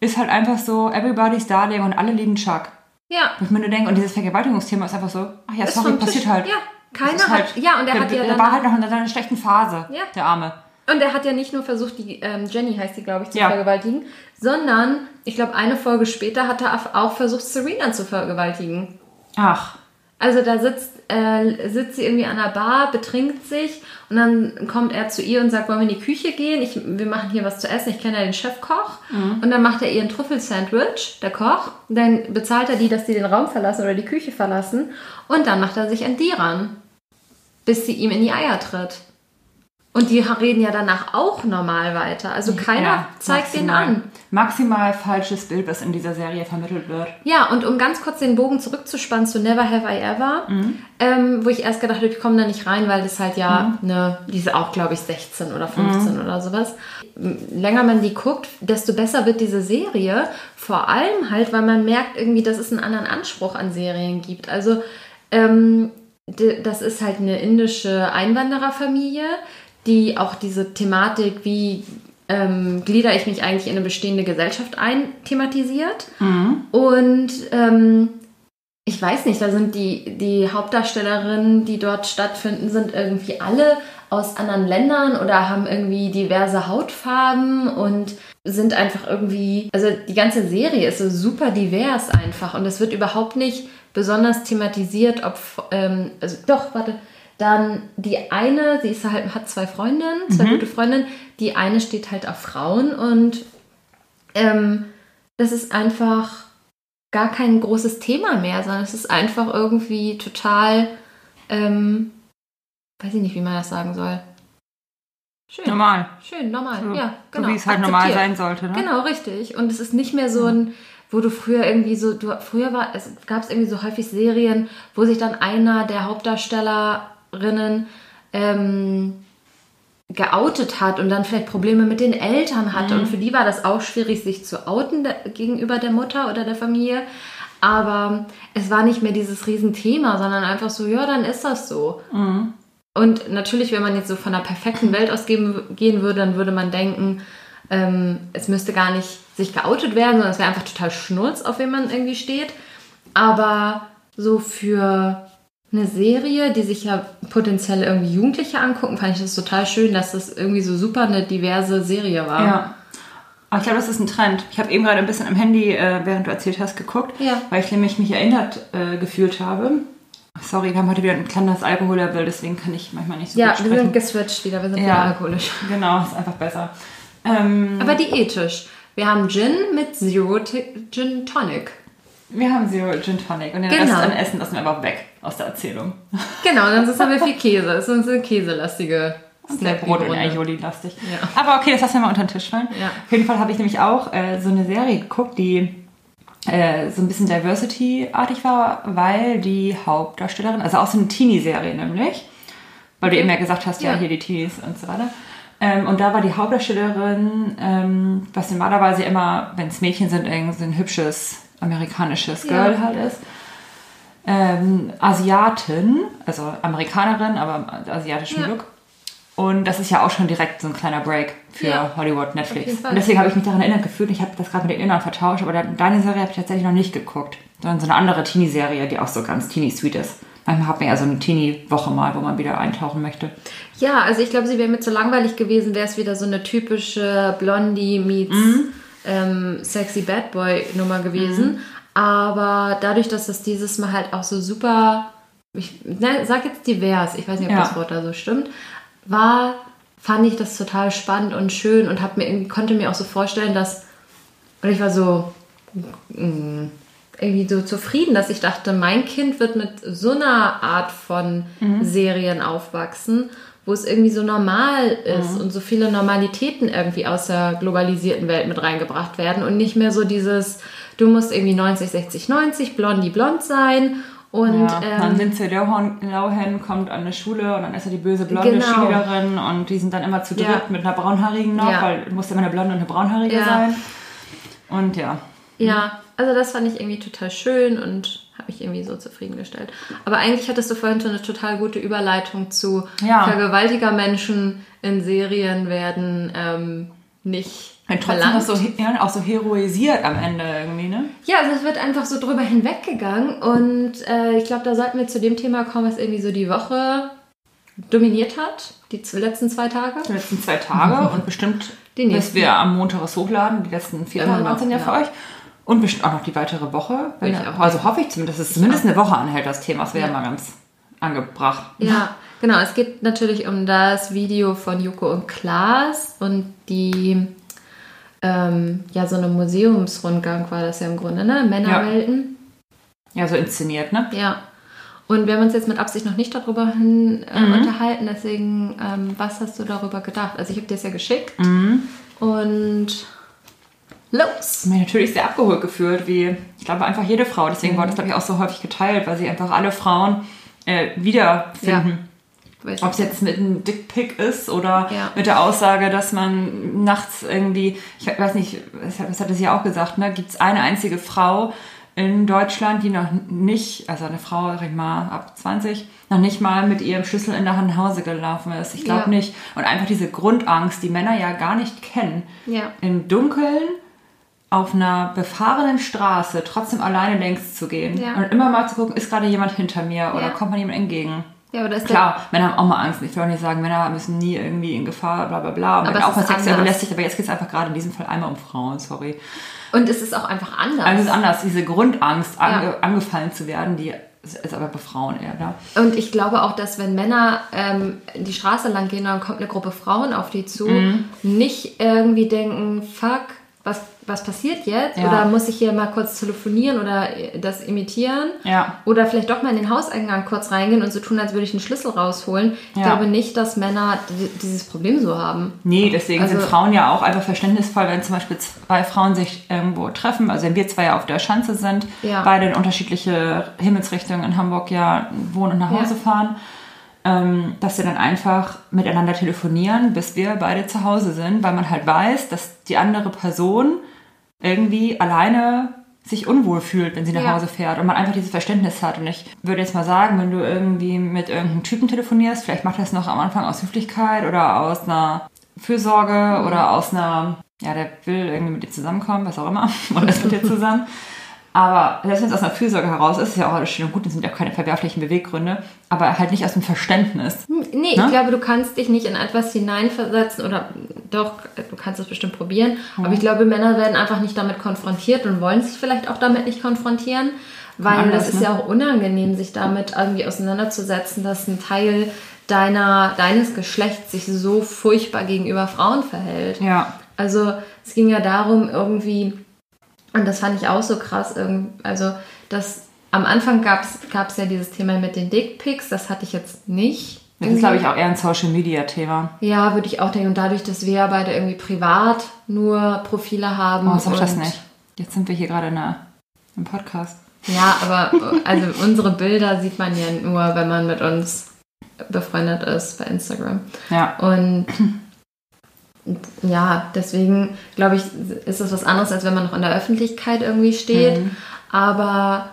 ist halt einfach so everybody's darling und alle lieben Chuck. Ja. Wo ich mir nur denke, und dieses Vergewaltigungsthema ist einfach so, ach ja, Ist sorry, passiert Tisch. halt. Ja. Keiner ist hat. Ja, und er der, hat ja der dann. war halt noch in einer schlechten Phase, Ja. der Arme. Und er hat ja nicht nur versucht, die ähm, Jenny heißt die, glaube ich, zu Ja. vergewaltigen, sondern ich glaube, eine Folge später hat er auch versucht, Serena zu vergewaltigen. Ach, Also da sitzt, äh, sitzt sie irgendwie an der Bar, betrinkt sich und dann kommt er zu ihr und sagt, wollen wir in die Küche gehen? Ich, wir machen hier was zu essen. Ich kenne ja den Chefkoch. Und dann macht er ihr ein Trüffelsandwich, der Koch. Dann bezahlt er die, dass die den Raum verlassen oder die Küche verlassen. Und dann macht er sich an die ran, bis sie ihm in die Eier tritt. Und die reden ja danach auch normal weiter. Also keiner Ja, zeigt den an. Maximal falsches Bild, was in dieser Serie vermittelt wird. Ja, und um ganz kurz den Bogen zurückzuspannen zu Never Have I Ever, ähm, wo ich erst gedacht habe, ich komme da nicht rein, weil das halt ja eine, die ist auch, glaube ich, 16 oder 15 oder sowas. Länger man die guckt, desto besser wird diese Serie. Vor allem halt, weil man merkt irgendwie, dass es einen anderen Anspruch an Serien gibt. Also, ähm, das ist halt eine indische Einwandererfamilie, die auch diese Thematik, wie ähm, glieder ich mich eigentlich in eine bestehende Gesellschaft ein, thematisiert. Und ähm, ich weiß nicht, da sind die, die Hauptdarstellerinnen, die dort stattfinden, sind irgendwie alle aus anderen Ländern oder haben irgendwie diverse Hautfarben und sind einfach irgendwie, also die ganze Serie ist so super divers einfach. Und es wird überhaupt nicht besonders thematisiert, ob, ähm, also doch, warte, dann die eine, sie ist halt, hat zwei Freundinnen, zwei gute Freundinnen, die eine steht halt auf Frauen und ähm, das ist einfach gar kein großes Thema mehr, sondern es ist einfach irgendwie total, ähm, weiß ich nicht, wie man das sagen soll. Schön. Normal. Schön, normal, So, ja, genau. So wie es halt normal sein sollte. Ne? Genau, richtig. Und es ist nicht mehr so ein, wo du früher irgendwie so, du, früher war, es gab es irgendwie so häufig Serien, wo sich dann einer der Hauptdarstellerinnen ähm, geoutet hat und dann vielleicht Probleme mit den Eltern hatte. Mhm. Und für die war das auch schwierig, sich zu outen der, gegenüber der Mutter oder der Familie. Aber es war nicht mehr dieses Riesenthema, sondern einfach so, ja, dann ist das so. Mhm. Und natürlich, wenn man jetzt so von einer perfekten Welt ausgehen gehen würde, dann würde man denken, ähm, es müsste gar nicht sich geoutet werden, sondern es wäre einfach total Schnurz, auf wen man irgendwie steht. Aber so für eine Serie, die sich ja potenziell irgendwie Jugendliche angucken, fand ich das total schön, dass das irgendwie so super eine diverse Serie war. Ja. Aber ich glaube, das ist ein Trend. Ich habe eben gerade ein bisschen am Handy, äh, während du erzählt hast, geguckt, Ja. weil ich nämlich mich erinnert äh, gefühlt habe. Sorry, wir haben heute wieder ein kleines Alkohollevel, deswegen kann ich manchmal nicht so Ja, gut wir sprechen. sind geswitcht wieder, wir sind wieder Ja. alkoholisch. Genau, ist einfach besser. Ähm, Aber diätisch. Wir haben Gin mit Zero Gin Tonic. Wir haben Zero Gin Tonic und den Genau. Rest an Essen lassen wir einfach weg aus der Erzählung. Genau, dann haben wir viel Käse. Es ist eine käselastige Sehr Brot und. Aioli-lastig. Ja. Aber okay, das lassen wir mal unter den Tisch fallen. Ja. Auf jeden Fall habe ich nämlich auch äh, so eine Serie geguckt, die äh, so ein bisschen Diversity-artig war, weil die Hauptdarstellerin, also auch so eine Teenie-Serie nämlich, weil du eben ja gesagt hast, ja, Ja. hier die Teenies und so weiter. Ähm, und da war die Hauptdarstellerin, ähm, was normalerweise immer, wenn es Mädchen sind, irgend so ein hübsches amerikanisches Ja. Girl halt ist. Ähm, Asiatin, also Amerikanerin, aber asiatischem Ja. Look. Und das ist ja auch schon direkt so ein kleiner Break für Ja. Hollywood, Netflix. Und deswegen habe ich mich daran erinnert gefühlt, ich habe das gerade mit den Innern vertauscht, aber de- deine Serie habe ich tatsächlich noch nicht geguckt. Sondern so eine andere Teenie-Serie, die auch so ganz Teenie-sweet ist. Manchmal hat man ja so eine Teenie-Woche mal, wo man wieder eintauchen möchte. Ja, also ich glaube, sie wäre mir zu langweilig gewesen, wäre es wieder so eine typische Blondie meets Mhm. Ähm, sexy Bad Boy Nummer gewesen. Aber dadurch, dass das dieses Mal halt auch so super, ich ne, sag jetzt divers, ich weiß nicht, ob Ja. das Wort da so stimmt, war, fand ich das total spannend und schön und hab mir, konnte mir auch so vorstellen, dass, und ich war so, mm, irgendwie so zufrieden, dass ich dachte, mein Kind wird mit so einer Art von Serien aufwachsen, wo es irgendwie so normal ist und so viele Normalitäten irgendwie aus der globalisierten Welt mit reingebracht werden und nicht mehr so dieses, du musst irgendwie 90, 60, 90, blondi blond sein und ja, dann ähm, Lindsay Lohan, kommt an eine Schule und dann ist er die böse blonde Genau. Schülerin und die sind dann immer zu dritt Ja. mit einer braunhaarigen noch, Ja. weil muss immer eine blonde und eine braunhaarige sein. Und ja, Ja, also das fand ich irgendwie total schön und habe mich irgendwie so zufriedengestellt. Aber eigentlich hattest du vorhin schon eine total gute Überleitung zu Ja. Vergewaltigermenschen in Serien werden ähm, nicht und trotzdem auch so, ja, auch so heroisiert am Ende irgendwie, ne? Ja, also es wird einfach so drüber hinweggegangen und äh, ich glaube, da sollten wir zu dem Thema kommen, was irgendwie so die Woche dominiert hat, die letzten zwei Tage. Die letzten zwei Tage und bestimmt, Die bis wir am Montag es hochladen, die letzten vier Tage sind ja. für euch. Und bestimmt auch noch die weitere Woche. Auch also hoffe ich zumindest, dass es zumindest eine Woche anhält, das Thema. Das wäre Ja. mal ganz angebracht. Ja, genau. Es geht natürlich um das Video von Joko und Klaas und die, ähm, ja, so eine Museumsrundgang war das ja im Grunde, ne? Männerwelten. Ja, so inszeniert, ne? Ja. Und wir haben uns jetzt mit Absicht noch nicht darüber hin äh, Mhm. unterhalten, deswegen, ähm, was hast du darüber gedacht? Also ich habe dir es ja geschickt Mhm. und los! mich natürlich sehr abgeholt gefühlt, wie ich glaube einfach jede Frau. Deswegen Mhm. wurde das glaube ich auch so häufig geteilt, weil sie einfach alle Frauen äh, wiederfinden. Weiß Ob es jetzt mit einem Dickpick ist oder Ja. mit der Aussage, dass man nachts irgendwie, ich weiß nicht, was hat- sie ja auch gesagt, ne? Gibt es eine einzige Frau, in Deutschland, die noch nicht, also eine Frau, sag ich mal, ab 20, noch nicht mal mit ihrem Schlüssel in der Hand nach Hause gelaufen ist. Ich glaube Ja. nicht. Und einfach diese Grundangst, die Männer ja gar nicht kennen. Ja. Im Dunkeln auf einer befahrenen Straße trotzdem alleine längs zu gehen. Ja. Und immer mal zu gucken, ist gerade jemand hinter mir oder Ja. kommt man jemand entgegen. Ja, aber das ist Klar, Männer haben auch mal Angst. Ich will auch nicht sagen, Männer müssen nie irgendwie in Gefahr, bla bla bla. Und Aber auch mal sexuell belästigt. Aber jetzt geht es einfach gerade in diesem Fall einmal um Frauen, sorry. Und es ist auch einfach anders. Also es ist anders, diese Grundangst, ange, angefallen zu werden, die ist aber bei Frauen eher da. Und ich glaube auch, dass wenn Männer ähm, die Straße lang gehen, dann kommt eine Gruppe Frauen auf die zu, Mhm. nicht irgendwie denken, fuck, was, was passiert jetzt? Ja. Oder muss ich hier mal kurz telefonieren oder äh, das imitieren? Ja. Oder vielleicht doch mal in den Hauseingang kurz reingehen und so tun, als würde ich einen Schlüssel rausholen. Ich Ja. glaube nicht, dass Männer di- dieses Problem so haben. Nee, deswegen Also- sind Frauen ja auch einfach verständnisvoll, wenn zum Beispiel zwei Frauen sich irgendwo treffen. Also wenn wir zwei ja auf der Schanze sind, beide in unterschiedliche Himmelsrichtungen in Hamburg ja wohnen und nach. Hause fahren, ähm, dass sie dann einfach miteinander telefonieren, bis wir beide zu Hause sind, weil man halt weiß, dass die andere Person irgendwie alleine sich unwohl fühlt, wenn sie nach Ja. Hause fährt und man einfach dieses Verständnis hat. Und ich würde jetzt mal sagen, wenn du irgendwie mit irgendeinem Typen telefonierst, vielleicht macht das noch am Anfang aus Höflichkeit oder aus einer Fürsorge oder aus einer, ja, der will irgendwie mit dir zusammenkommen, was auch immer, und ist mit dir zusammen. Aber selbst wenn es aus einer Fürsorge heraus ist, ist ja auch alles schön und gut, das sind ja auch keine verwerflichen Beweggründe, aber halt nicht aus dem Verständnis. Nee, Ne? ich glaube, du kannst dich nicht in etwas hineinversetzen oder doch, du kannst es bestimmt probieren. Aber ich glaube, Männer werden einfach nicht damit konfrontiert und wollen sich vielleicht auch damit nicht konfrontieren, weil Anders, das ist ne? ja auch unangenehm, sich damit irgendwie auseinanderzusetzen, dass ein Teil deiner, deines Geschlechts sich so furchtbar gegenüber Frauen verhält. Ja. Also es ging ja darum, irgendwie, und das fand ich auch so krass, also dass am Anfang gab es ja dieses Thema mit den Dickpics, das hatte ich jetzt nicht. Das ist, glaube ich, auch eher ein Social-Media-Thema. Ja, würde ich auch denken. Und dadurch, dass wir ja beide irgendwie privat nur Profile haben. Oh, sag das nicht. Jetzt sind wir hier gerade in einer, im Podcast. Ja, aber also unsere Bilder sieht man ja nur, wenn man mit uns befreundet ist bei Instagram. Ja. Und ja, deswegen glaube ich, ist das was anderes, als wenn man noch in der Öffentlichkeit irgendwie steht. Mhm. Aber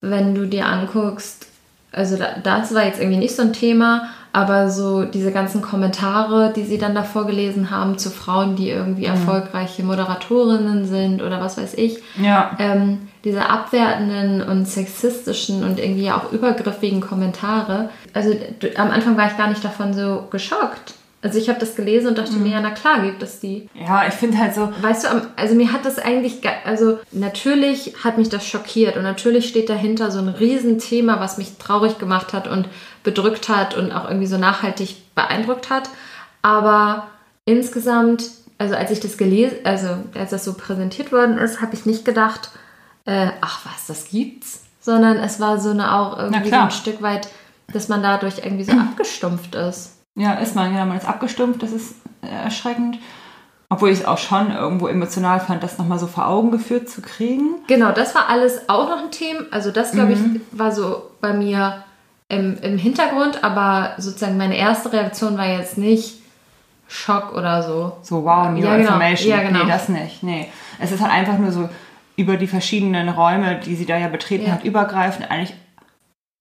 wenn du dir anguckst, also da, das war jetzt irgendwie nicht so ein Thema, aber so diese ganzen Kommentare, die sie dann da vorgelesen haben zu Frauen, die irgendwie erfolgreiche Moderatorinnen sind oder was weiß ich, Ja. ähm, diese abwertenden und sexistischen und irgendwie auch übergriffigen Kommentare. Also am Anfang war ich gar nicht davon so geschockt. Also ich habe das gelesen und dachte mir, ja, na klar gibt es die. Ja, ich finde halt so, Weißt du, am- also mir hat das eigentlich, ge- also natürlich hat mich das schockiert und natürlich steht dahinter so ein Riesenthema, was mich traurig gemacht hat und bedrückt hat und auch irgendwie so nachhaltig beeindruckt hat. Aber insgesamt, also als ich das gelesen, also als das so präsentiert worden ist, habe ich nicht gedacht, äh, ach was, das gibt's, sondern es war so eine auch irgendwie so ein Stück weit, dass man dadurch irgendwie so abgestumpft ist. Ja, ist man, ja, man ist abgestumpft, das ist äh, erschreckend. Obwohl ich es auch schon irgendwo emotional fand, das nochmal so vor Augen geführt zu kriegen. Genau, das war alles auch noch ein Thema. Also das, glaube ich, war so bei mir im, im Hintergrund, aber sozusagen meine erste Reaktion war jetzt nicht Schock oder so. So, wow, new Ja, genau. information. Ja, genau. Nee, das nicht. Nee. Es ist halt einfach nur so über die verschiedenen Räume, die sie da ja betreten Ja. hat, übergreifend eigentlich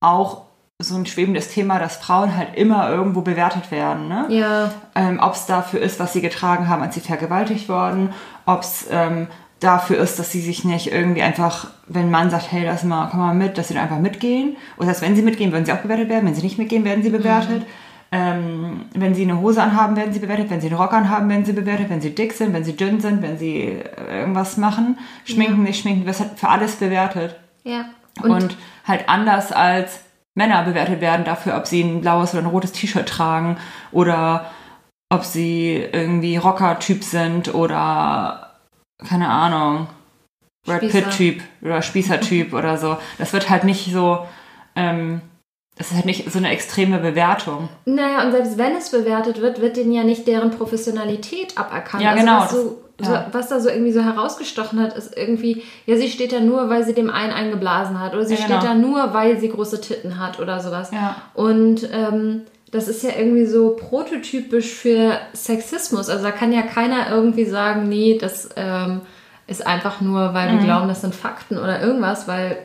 auch so ein schwebendes Thema, dass Frauen halt immer irgendwo bewertet werden. Ne? Ja, ähm, ob es dafür ist, was sie getragen haben, als sie vergewaltigt wurden, ob es ähm, dafür ist, dass sie sich nicht irgendwie einfach, wenn ein Mann sagt, hey, lass mal, komm mal mit, dass sie dann einfach mitgehen. Oder dass wenn sie mitgehen, würden sie auch bewertet werden. Wenn sie nicht mitgehen, werden sie bewertet. Ähm, wenn sie eine Hose anhaben, werden sie bewertet. Wenn sie einen Rock anhaben, werden sie bewertet. Wenn sie dick sind, wenn sie dünn sind, wenn sie äh, irgendwas machen, schminken, nicht schminken, das hat für alles bewertet. ja. Und, halt anders als Männer bewertet werden dafür, ob sie ein blaues oder ein rotes T-Shirt tragen oder ob sie irgendwie Rocker-Typ sind oder keine Ahnung, Spießer. Pitt-Typ oder Spießer-Typ oder so. Das wird halt nicht so, ähm, das ist halt nicht so eine extreme Bewertung. Naja, und selbst wenn es bewertet wird, wird denen ja nicht deren Professionalität aberkannt. Ja, also genau, Was, so, das- so, ja. was da so irgendwie so herausgestochen hat, ist irgendwie, ja, sie steht da nur, weil sie dem einen eingeblasen hat. Oder sie Ja, genau. steht da nur, weil sie große Titten hat oder sowas. Ja. Und ähm, das ist ja irgendwie so prototypisch für Sexismus. Also da kann ja keiner irgendwie sagen, nee, das, ähm, ist einfach nur, weil wir Mhm. glauben, das sind Fakten oder irgendwas, weil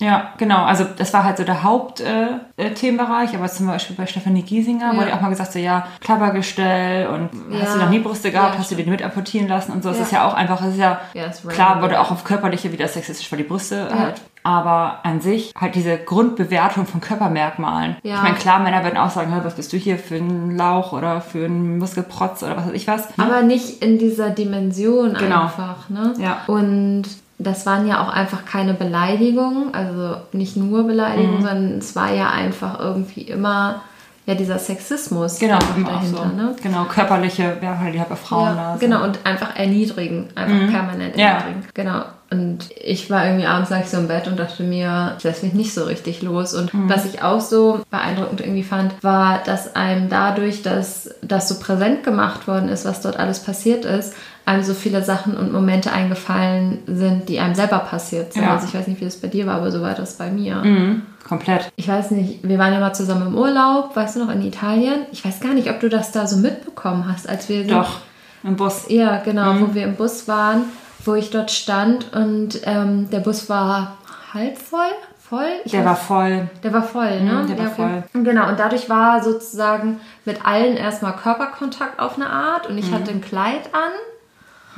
Ja, genau. Also das war halt so der Hauptthemenbereich, äh, Themenbereich. aber zum Beispiel bei Stefanie Giesinger Ja. wurde auch mal gesagt, so ja, Klappergestell und hast du Ja. noch nie Brüste gehabt, Ja, hast du die stimmt. mit amputieren lassen und so. Es Ja. ist ja auch einfach, es ist ja, Ja, ist klar, wurde auch auf körperliche wieder sexistisch, weil die Brüste halt. Aber an sich halt diese Grundbewertung von Körpermerkmalen. Ja. Ich meine, klar, Männer würden auch sagen, "Hä, was bist du hier für ein Lauch oder für ein Muskelprotz oder was weiß ich was. Aber nicht in dieser Dimension Genau. einfach, ne? Ja. Und das waren ja auch einfach keine Beleidigungen, also nicht nur Mhm. Beleidigungen, sondern es war ja einfach irgendwie immer ja dieser Sexismus Genau, dahinter, so. ne? Genau, körperliche, ja, halt die Frauen Ja, da. so. genau, und einfach erniedrigen, einfach permanent Ja. erniedrigen. Genau. Und ich war irgendwie abends lag ich so im Bett und dachte mir, ich lasse mich nicht so richtig los. Und Mhm. was ich auch so beeindruckend irgendwie fand, war, dass einem dadurch, dass das so präsent gemacht worden ist, was dort alles passiert ist, einem so viele Sachen und Momente eingefallen sind, die einem selber passiert sind. Ja. Also ich weiß nicht, wie das bei dir war, aber so war das bei mir. Mhm, komplett. Ich weiß nicht, wir waren ja mal zusammen im Urlaub, weißt du noch, in Italien. Ich weiß gar nicht, ob du das da so mitbekommen hast, als wir. Doch, im Bus. Ja, genau, Mhm. wo wir im Bus waren, wo ich dort stand und ähm, der Bus war halb voll. Voll? Ich Der weiß- war voll. der war voll, ne? Mhm, der war okay. Genau, und dadurch war sozusagen mit allen erstmal Körperkontakt auf eine Art und Mhm. ich hatte ein Kleid an.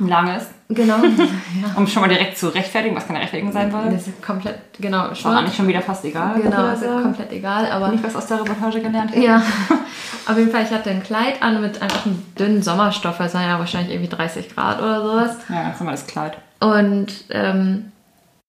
Ein langes. Genau. ja. Um schon mal direkt zu rechtfertigen, was keine Rechtfertigung sein soll. Das ist komplett, genau, War schon. eigentlich schon wieder fast egal. Genau, ist komplett egal, aber Nicht was aus der Reportage gelernt. Ja, auf jeden Fall, ich hatte ein Kleid an mit einfach einem dünnen Sommerstoff, weil es waren ja wahrscheinlich irgendwie 30 Grad oder sowas. Ja, ganz normales Kleid. Und ähm,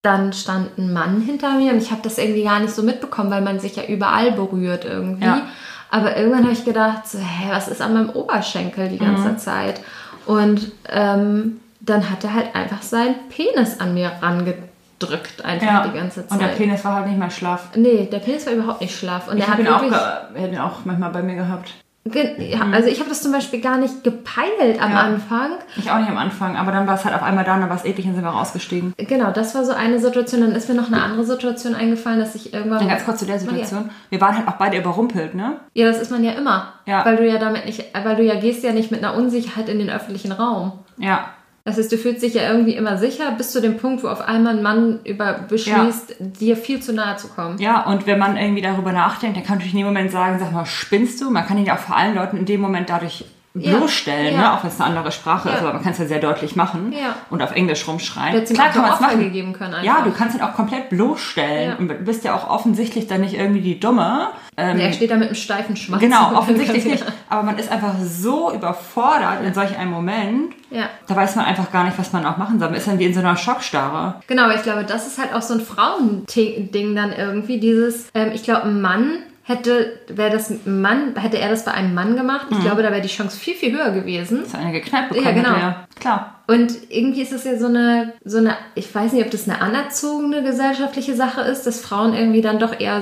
dann stand ein Mann hinter mir und ich habe das irgendwie gar nicht so mitbekommen, weil man sich ja überall berührt irgendwie. Ja. Aber irgendwann habe ich gedacht, so, hä, was ist an meinem Oberschenkel die ganze Mhm. Zeit? Und ähm, dann hat er halt einfach seinen Penis an mir rangedrückt, einfach Ja. die ganze Zeit. Und der Penis war halt nicht mehr schlaff. nee, der Penis war überhaupt nicht schlaff. Und Ich er hat ihn, auch er hat ihn auch manchmal bei mir gehabt. Ja, also ich habe das zum Beispiel gar nicht gepeilt am Mhm. Ja. Anfang. Ich auch nicht am Anfang, aber dann war es halt auf einmal da und dann war es eklig und sind wir rausgestiegen. Genau, das war so eine Situation. Dann ist mir noch eine andere Situation eingefallen, dass ich irgendwann. Dann ganz kurz zu der Situation. Wir waren halt auch beide überrumpelt, ne? Ja, das ist man ja immer. Ja. Weil du ja damit nicht, weil du ja gehst ja nicht mit einer Unsicherheit in den öffentlichen Raum. Ja. Das heißt, du fühlst dich ja irgendwie immer sicher, bis zu dem Punkt, wo auf einmal ein Mann über beschließt, dir viel zu nahe zu kommen. Ja, und wenn man irgendwie darüber nachdenkt, dann kann man natürlich in dem Moment sagen, sag mal, spinnst du? Man kann ihn ja auch vor allen Leuten in dem Moment dadurch Ja. Bloßstellen, Ja. ne? auch wenn es eine andere Sprache ist, Ja. aber man kann es ja sehr deutlich machen Ja. und auf Englisch rumschreien. Klar kann man es machen. geben können einfach. Ja, du kannst ihn auch komplett bloßstellen und du bist ja auch offensichtlich dann nicht irgendwie die Dumme. Ähm, er steht da mit einem steifen Schwanz. genau, offensichtlich nicht. Aber man ist einfach so überfordert in solch einem Moment, Ja. da weiß man einfach gar nicht, was man auch machen soll. Man ist dann wie in so einer Schockstarre. Genau, aber ich glaube, das ist halt auch so ein Frauending dann irgendwie. Dieses, ähm, ich glaube, ein Mann hätte, wäre das Mann, hätte er das bei einem Mann gemacht, Mhm. ich glaube, da wäre die Chance viel, viel höher gewesen. Dass er eine geknallt bekommen Ja, genau. ja. Klar. Und irgendwie ist es ja so eine, so eine, ich weiß nicht, ob das eine anerzogene gesellschaftliche Sache ist, dass Frauen irgendwie dann doch eher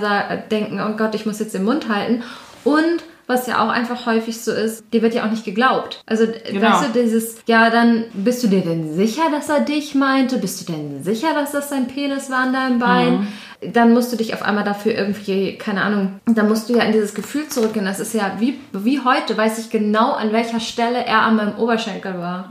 denken, oh Gott, ich muss jetzt den Mund halten. Und was ja auch einfach häufig so ist, dir wird ja auch nicht geglaubt. Also, Genau. weißt du, dieses, ja, dann bist du dir denn sicher, dass er dich meinte? Bist du denn sicher, dass das sein Penis war an deinem Bein? Dann musst du dich auf einmal dafür irgendwie, keine Ahnung, dann musst du ja in dieses Gefühl zurückgehen. Das ist ja wie, wie heute, weiß ich genau, an welcher Stelle er an meinem Oberschenkel war.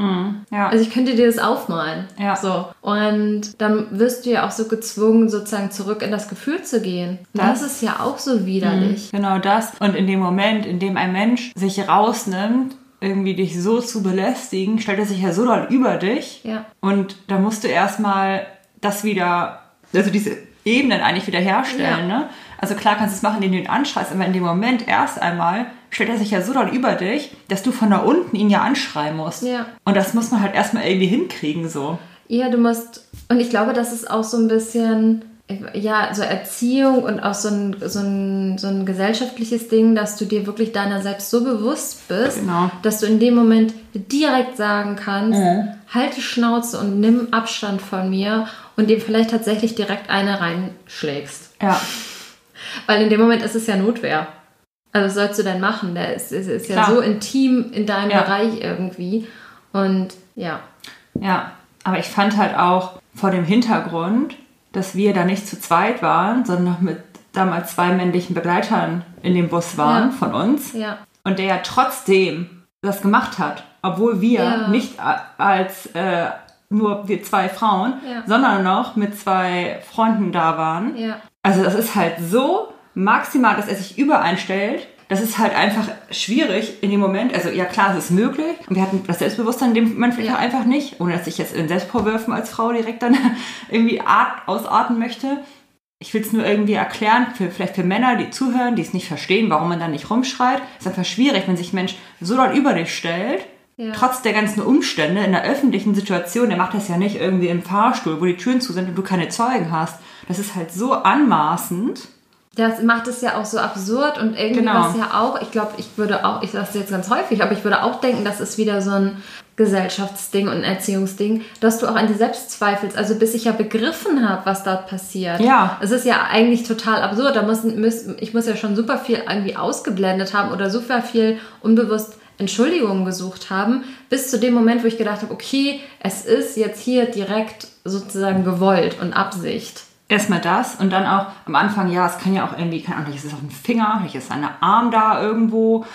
Ja. Also ich könnte dir das aufmalen. Ja. So. Und dann wirst du ja auch so gezwungen, sozusagen zurück in das Gefühl zu gehen. Das, Das- ist ja auch so widerlich. Genau das. Und in dem Moment, in dem ein Mensch sich rausnimmt, irgendwie dich so zu belästigen, stellt er sich ja so doll über dich. Ja. Und da musst du erstmal das wieder, also diese Ebenen eigentlich wieder herstellen. Ja. Ne? Also klar kannst du es machen, indem du ihn anschreist, aber in dem Moment erst einmal stellt er sich ja so doll über dich, dass du von da unten ihn ja anschreien musst. Ja. Und das muss man halt erstmal irgendwie hinkriegen so. Ja, du musst, und ich glaube, das ist auch so ein bisschen, ja, so Erziehung und auch so ein, so ein, so ein gesellschaftliches Ding, dass du dir wirklich deiner selbst so bewusst bist, Genau. dass du in dem Moment direkt sagen kannst, halt die Schnauze und nimm Abstand von mir und dem vielleicht tatsächlich direkt eine reinschlägst. Ja. Weil in dem Moment ist es ja Notwehr. Also was sollst du denn machen? Der ist, ist, ist ja so intim in deinem Ja. Bereich irgendwie. Und ja. Ja, aber ich fand halt auch vor dem Hintergrund, dass wir da nicht zu zweit waren, sondern noch mit damals zwei männlichen Begleitern in dem Bus waren Ja. von uns. Ja. Und der ja trotzdem das gemacht hat, obwohl wir Ja. nicht als äh, nur wir zwei Frauen, Ja. sondern noch mit zwei Freunden da waren. Ja. Also das ist halt so maximal, dass er sich übereinstellt. Das ist halt einfach schwierig in dem Moment. Also ja klar, es ist möglich. Und wir hatten das Selbstbewusstsein in dem Moment vielleicht Ja. auch einfach nicht, ohne dass ich jetzt in Selbstvorwürfen als Frau direkt dann irgendwie art, ausarten möchte. Ich will es nur irgendwie erklären, für, vielleicht für Männer, die zuhören, die es nicht verstehen, warum man dann nicht rumschreit. Es ist einfach schwierig, wenn sich ein Mensch so doll über dich stellt, Ja. trotz der ganzen Umstände in der öffentlichen Situation. Der macht das ja nicht irgendwie im Fahrstuhl, wo die Türen zu sind und du keine Zeugen hast. Das ist halt so anmaßend. Das macht es ja auch so absurd und irgendwie Genau. was ja auch, ich glaube, ich würde auch, ich sage es jetzt ganz häufig, aber ich würde auch denken, das ist wieder so ein Gesellschaftsding und ein Erziehungsding, dass du auch an dir selbst zweifelst. Also bis ich ja begriffen habe, was dort passiert. Ja. Es ist ja eigentlich total absurd. Da muss, muss, ich muss ja schon super viel irgendwie ausgeblendet haben oder super viel unbewusst Entschuldigungen gesucht haben, bis zu dem Moment, wo ich gedacht habe, okay, es ist jetzt hier direkt sozusagen gewollt und Absicht. Erstmal das und dann auch am Anfang, ja, es kann ja auch irgendwie, keine Ahnung, vielleicht ist es auch ein Finger, vielleicht ist ein Arm da irgendwo.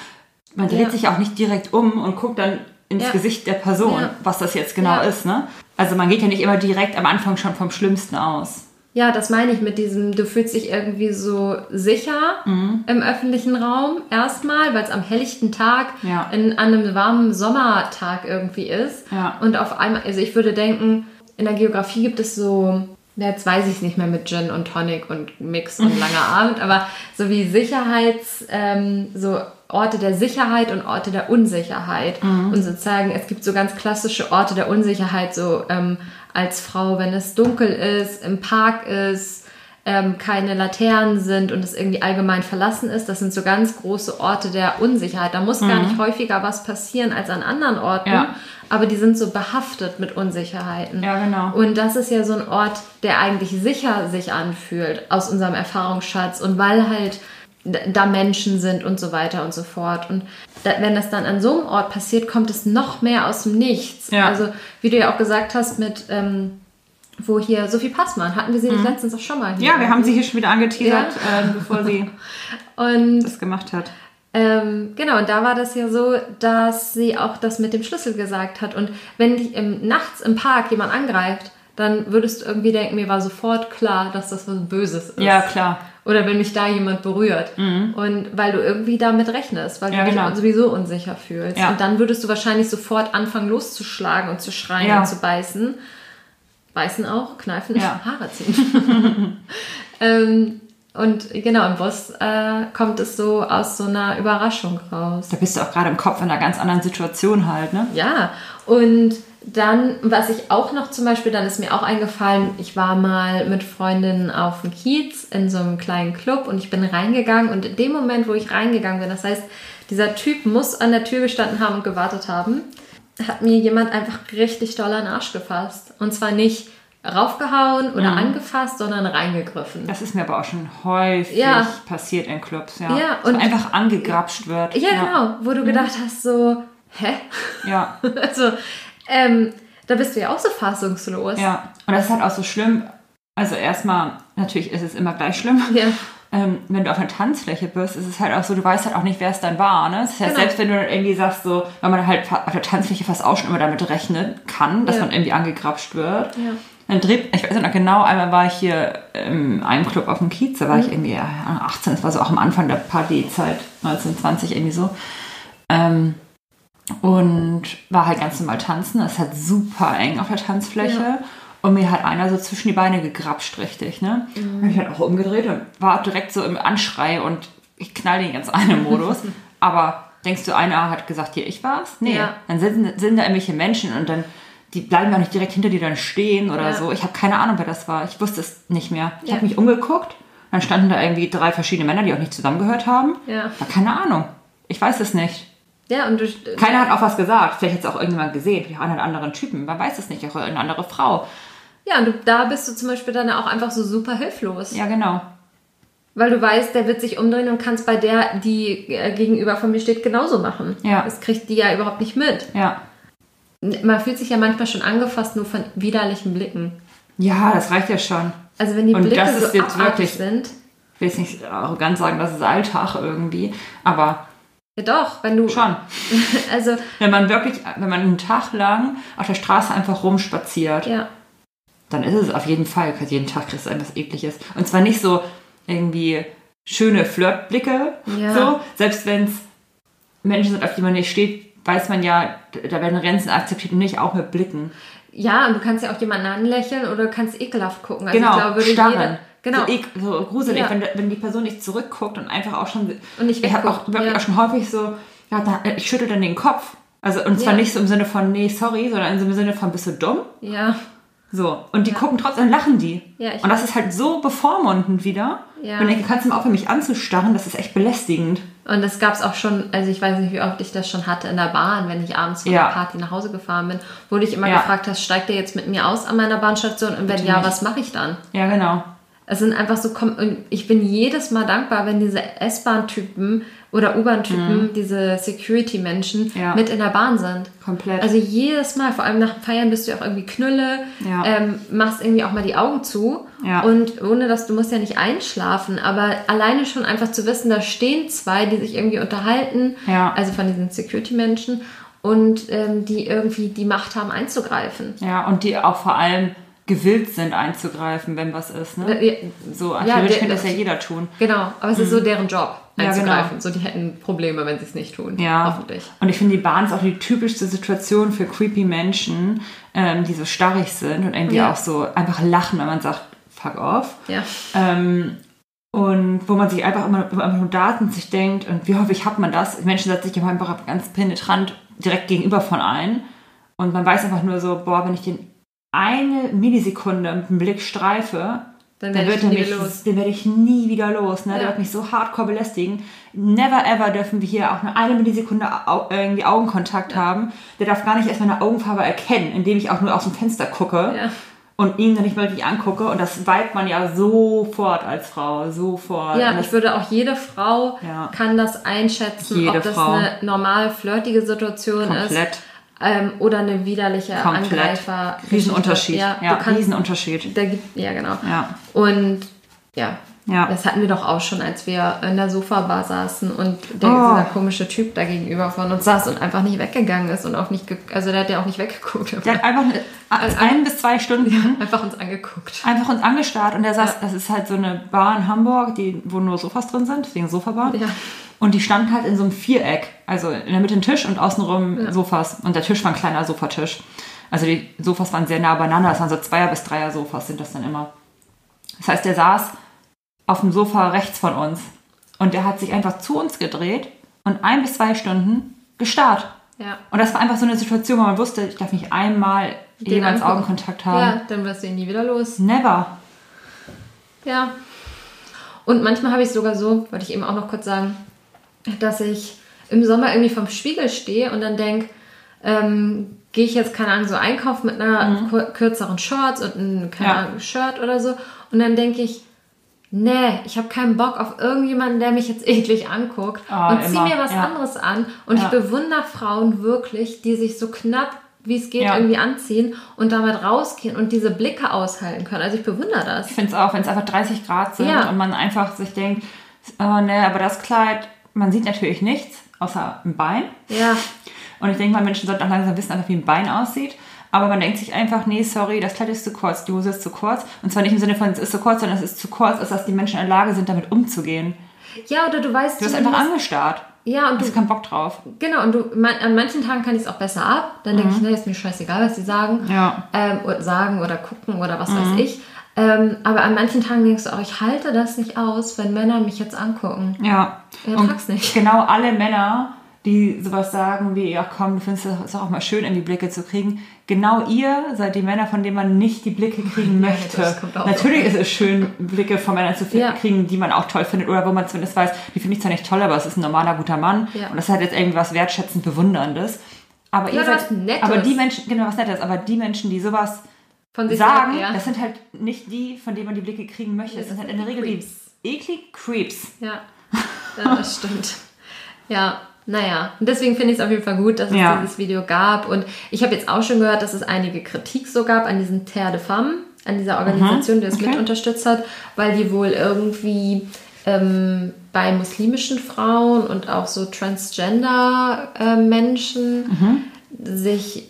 Man dreht Ja. sich auch nicht direkt um und guckt dann ins Ja. Gesicht der Person, Ja. was das jetzt genau ist, ne? Also man geht ja nicht immer direkt am Anfang schon vom Schlimmsten aus. Ja, das meine ich mit diesem, du fühlst dich irgendwie so sicher Mhm. im öffentlichen Raum erstmal, weil es am helllichten Tag Ja. in, an einem warmen Sommertag irgendwie ist. Ja. Und auf einmal, also ich würde denken, in der Geografie gibt es so, jetzt weiß ich es nicht mehr mit Gin und Tonic und Mix und langer Abend, aber so wie Sicherheits, ähm, so Orte der Sicherheit und Orte der Unsicherheit. Und sozusagen, es gibt so ganz klassische Orte der Unsicherheit, so ähm, als Frau, wenn es dunkel ist, im Park ist, ähm, keine Laternen sind und es irgendwie allgemein verlassen ist. Das sind so ganz große Orte der Unsicherheit. Da muss gar nicht häufiger was passieren als an anderen Orten, Ja. aber die sind so behaftet mit Unsicherheiten. Ja, genau. Und das ist ja so ein Ort, der eigentlich sicher sich anfühlt aus unserem Erfahrungsschatz und weil halt da Menschen sind und so weiter und so fort. Und da, wenn das dann an so einem Ort passiert, kommt es noch mehr aus dem Nichts. Ja. Also wie du ja auch gesagt hast mit ähm, wo hier Sophie Passmann, hatten wir sie nicht letztens auch schon mal hier? Mhm. Ja, wir haben sie hier schon wieder angeteasert, ähm, bevor sie Und das gemacht hat. ähm, genau, und da war das ja so, dass sie auch das mit dem Schlüssel gesagt hat. Und wenn dich im, nachts im Park jemand angreift, dann würdest du irgendwie denken, mir war sofort klar, dass das was Böses ist. Ja, klar. Oder wenn mich da jemand berührt. Und weil du irgendwie damit rechnest, weil du Ja, dich genau. sowieso unsicher fühlst. Ja. Und dann würdest du wahrscheinlich sofort anfangen loszuschlagen und zu schreien Ja. und zu beißen. Beißen auch, kneifen, Ja. Haare ziehen. ähm, und genau, im Bus äh, kommt es so aus so einer Überraschung raus. Da bist du auch gerade im Kopf in einer ganz anderen Situation halt, ne? Ja, und dann, was ich auch noch zum Beispiel, dann ist mir auch eingefallen, ich war mal mit Freundinnen auf dem Kiez in so einem kleinen Club und ich bin reingegangen und in dem Moment, wo ich reingegangen bin, das heißt, dieser Typ muss an der Tür gestanden haben und gewartet haben, hat mir jemand einfach richtig doll an den Arsch gefasst. Und zwar nicht raufgehauen oder angefasst, sondern reingegriffen. Das ist mir aber auch schon häufig Ja. passiert in Clubs, ja. Ja, und- einfach angegrapscht wird. Ja, genau, wo du gedacht hast, so, hä? Ja, Also, ähm, da bist du ja auch so fassungslos. ja. Und das ist halt auch so schlimm. Also erstmal, natürlich ist es immer gleich schlimm. Ja. Ähm, wenn du auf einer Tanzfläche bist, ist es halt auch so, du weißt halt auch nicht, wer es dann war. Ne? Das heißt, Genau. selbst wenn du dann irgendwie sagst, so, weil man halt auf der Tanzfläche fast auch schon immer damit rechnen kann, dass Ja. man irgendwie angegrapscht wird. Ja. Dann dreht, ich weiß noch genau, einmal war ich hier in einem Club auf dem Kiez, da war Mhm. ich irgendwie ja, 18, das war so auch am Anfang der Partyzeit, 1920 irgendwie so. Ähm, und war halt ganz normal tanzen. Es hat super eng auf der Tanzfläche. Ja. Und mir hat einer so zwischen die Beine gegrapscht, richtig, ne? Mhm. Hab ich halt auch umgedreht und war direkt so im Anschrei und ich knall den ganz einen Modus. Aber denkst du, einer hat gesagt, hier, ich war's? Nee. Ja. Dann sind, sind da irgendwelche Menschen und dann, die bleiben ja auch nicht direkt hinter dir dann stehen oder Ja. so. Ich habe keine Ahnung, wer das war. Ich wusste es nicht mehr. Ich Ja. habe mich umgeguckt, dann standen da irgendwie drei verschiedene Männer, die auch nicht zusammengehört haben. Ja. War keine Ahnung. Ich weiß es nicht. Ja, und du, Keiner hat auch was gesagt. Vielleicht hat es auch irgendjemand gesehen. Vielleicht auch einen anderen Typen. Man weiß es nicht. Auch eine andere Frau. ja, und du, da bist du zum Beispiel dann auch einfach so super hilflos. Ja, genau. Weil du weißt, der wird sich umdrehen und kannst bei der, die äh, gegenüber von mir steht, genauso machen. Ja. Das kriegt die ja überhaupt nicht mit. Ja. Man fühlt sich ja manchmal schon angefasst, nur von widerlichen Blicken. Ja, das reicht ja schon. Also wenn die Und Blicke das ist so jetzt wirklich- sind. Ich will jetzt nicht arrogant sagen, das ist Alltag irgendwie. Aber Ja doch, wenn du. Schon. Also, Wenn man wirklich, wenn man einen Tag lang auf der Straße einfach rumspaziert, ja. dann ist es auf jeden Fall, jeden Tag kriegst du etwas ekliges. Und zwar nicht so irgendwie schöne Flirtblicke, Ja. so. Selbst wenn es Menschen sind, auf die man nicht steht, weiß man ja, da werden Grenzen akzeptiert und nicht auch mit Blicken. Ja, und du kannst ja auch jemanden anlächeln oder du kannst ekelhaft gucken. Also genau, ich glaube, würde starren. jeder. Genau. So, ek, so gruselig, Ja. wenn, wenn die Person nicht zurückguckt und einfach auch schon. Und nicht Ich habe auch wirklich ja. auch schon häufig so, ja, da, ich schüttel dann den Kopf. Also, und zwar Ja. nicht so im Sinne von, nee, sorry, sondern im Sinne von, bist du dumm? Ja. So. Und die gucken trotzdem, lachen die. Ja, ich- und das ist halt so bevormundend wieder. Ja. Und ich denke, kannst du mal aufhören, mich anzustarren? Das ist echt belästigend. Und das gab es auch schon, also ich weiß nicht, wie oft ich das schon hatte in der Bahn, wenn ich abends von Ja. der Party nach Hause gefahren bin, wo du dich immer Ja. gefragt hast, steigt der jetzt mit mir aus an meiner Bahnstation und wenn Bitte ja, nicht. was mache ich dann? Ja, genau. Es sind einfach so, ich bin jedes Mal dankbar, wenn diese S-Bahn-Typen oder U-Bahn-Typen, diese Security-Menschen Mhm. Ja. mit in der Bahn sind. Komplett. Also jedes Mal, vor allem nach dem Feiern bist du ja auch irgendwie Knülle, Ja. ähm, machst irgendwie auch mal die Augen zu und ohne dass du musst ja nicht einschlafen, aber alleine schon einfach zu wissen, da stehen zwei, die sich irgendwie unterhalten, also von diesen Security-Menschen und ähm, die irgendwie die Macht haben einzugreifen. Ja, und die auch vor allem gewillt sind einzugreifen, wenn was ist. Ne? Ja, So, Ja, theoretisch der- könnte das ja jeder tun. Genau, aber es ist so deren Job Ja, einzugreifen. So, die hätten Probleme, wenn sie es nicht tun. Ja. Hoffentlich. Und ich finde, die Bahn ist auch die typischste Situation für creepy Menschen, ähm, die so starrig sind und irgendwie Ja. auch so einfach lachen, wenn man sagt, fuck off. Ja. Ähm, und wo man sich einfach immer, immer nur Daten sich denkt und wie häufig hat man das? Menschen setzen sich immer einfach ganz penetrant direkt gegenüber von ein und man weiß einfach nur so, boah, wenn ich den eine Millisekunde mit dem Blick streife, Dann dann werde wird ich er mich, den werde ich nie wieder los. Ne? Der Ja. wird mich so hardcore belästigen. Never ever dürfen wir hier auch nur eine Millisekunde au irgendwie Augenkontakt haben. Der darf gar nicht erst meine Augenfarbe erkennen, indem ich auch nur aus dem Fenster gucke Ja. und ihn dann nicht mal richtig angucke. Und das weibt man ja sofort als Frau. Sofort. Ja, ich würde auch jede Frau Ja. kann das einschätzen, Jede ob das Frau. eine normal flirtige Situation ist komplett. Ähm, oder eine widerliche Komplett. Angreifer. Riesenunterschied. Ja, Ja, kannst, Riesenunterschied. Da gibt, ja, genau. Ja. Und ja, Ja. das hatten wir doch auch schon, als wir in der Sofabar saßen und der, Oh. dieser komische Typ da gegenüber von uns saß und einfach nicht weggegangen ist und auch nicht, also der hat ja auch nicht weggeguckt. Der hat einfach eine, ein bis zwei Stunden einfach uns angeguckt. einfach uns angestarrt und der saß, das ist halt so eine Bar in Hamburg, die, wo nur Sofas drin sind, deswegen Sofabar. Ja. Und die stand halt in so einem Viereck, also in der Mitte ein Tisch und außenrum Sofas. Und der Tisch war ein kleiner Sofatisch. Also die Sofas waren sehr nah beieinander, das waren so Zweier- bis Dreier-Sofas sind das dann immer. Das heißt, der saß auf dem Sofa rechts von uns und der hat sich einfach zu uns gedreht und ein bis zwei Stunden gestarrt. Ja. Und das war einfach so eine Situation, wo man wusste, ich darf nicht einmal jeweils angucken. Augenkontakt haben. ja, dann wirst du ihn nie wieder los. Never. Ja. Und manchmal habe ich es sogar so, wollte ich eben auch noch kurz sagen, dass ich im Sommer irgendwie vom Spiegel stehe und dann denke, ähm, gehe ich jetzt, keine Ahnung, so einkaufen mit einer kur- kürzeren Shorts und einem, keine Ja. Ahnung, Shirt oder so. Und dann denke ich, nee, ich habe keinen Bock auf irgendjemanden, der mich jetzt eklig anguckt Ah, und zieh immer, mir was ja. anderes an. Und Ja. ich bewundere Frauen wirklich, die sich so knapp wie es geht Ja. irgendwie anziehen und damit rausgehen und diese Blicke aushalten können. Also ich bewundere das. Ich finde es auch, wenn es einfach 30 Grad sind Ja. und man einfach sich denkt, oh ne, aber das Kleid, man sieht natürlich nichts, außer ein Bein. Ja, Und ich denke mal, Menschen sollten auch langsam wissen, einfach wie ein Bein aussieht. Aber man denkt sich einfach, nee, sorry, das Kleid ist zu kurz, die Hose ist zu kurz. Und zwar nicht im Sinne von, es ist zu kurz, sondern es ist zu kurz, als dass die Menschen in der Lage sind, damit umzugehen. Ja, oder du weißt Du wirst einfach angestarrt. Ja, und Du hast keinen Bock drauf. genau, und du, man, an manchen Tagen kann ich es auch besser ab. Dann denke ich, nee, ist mir scheißegal, was sie sagen. Mhm. Ja. Mhm. Ähm, oder sagen oder gucken oder was weiß ich. Ähm, aber an manchen Tagen denkst du auch, ich halte das nicht aus, wenn Männer mich jetzt angucken. Ja. Ja, und trag's nicht. genau alle Männer, die sowas sagen wie, ja komm, du findest es auch mal schön, irgendwie Blicke zu kriegen. Genau ihr seid die Männer, von denen man nicht die Blicke kriegen Ja, möchte. das Natürlich ist es schön, Blicke von Männern zu Ja. kriegen, die man auch toll findet oder wo man zumindest weiß, die finde ich zwar nicht toll, aber es ist ein normaler, guter Mann Ja. und das hat jetzt irgendwas wertschätzend Bewunderndes. Aber ihr seid, aber die Menschen, genau was Nettes, aber die Menschen, die sowas Von sich sagen, ja. das sind halt nicht die, von denen man die Blicke kriegen möchte. Das sind halt in der Regel die eklig Creeps. Ja das stimmt. Ja, naja. Und deswegen finde ich es auf jeden Fall gut, dass es Ja. dieses Video gab. Und ich habe jetzt auch schon gehört, dass es einige Kritik so gab an diesen Terre de Femme, an dieser Organisation, die es Mhm. okay. mit unterstützt hat, weil die wohl irgendwie ähm, bei muslimischen Frauen und auch so Transgender-Menschen Mhm. sich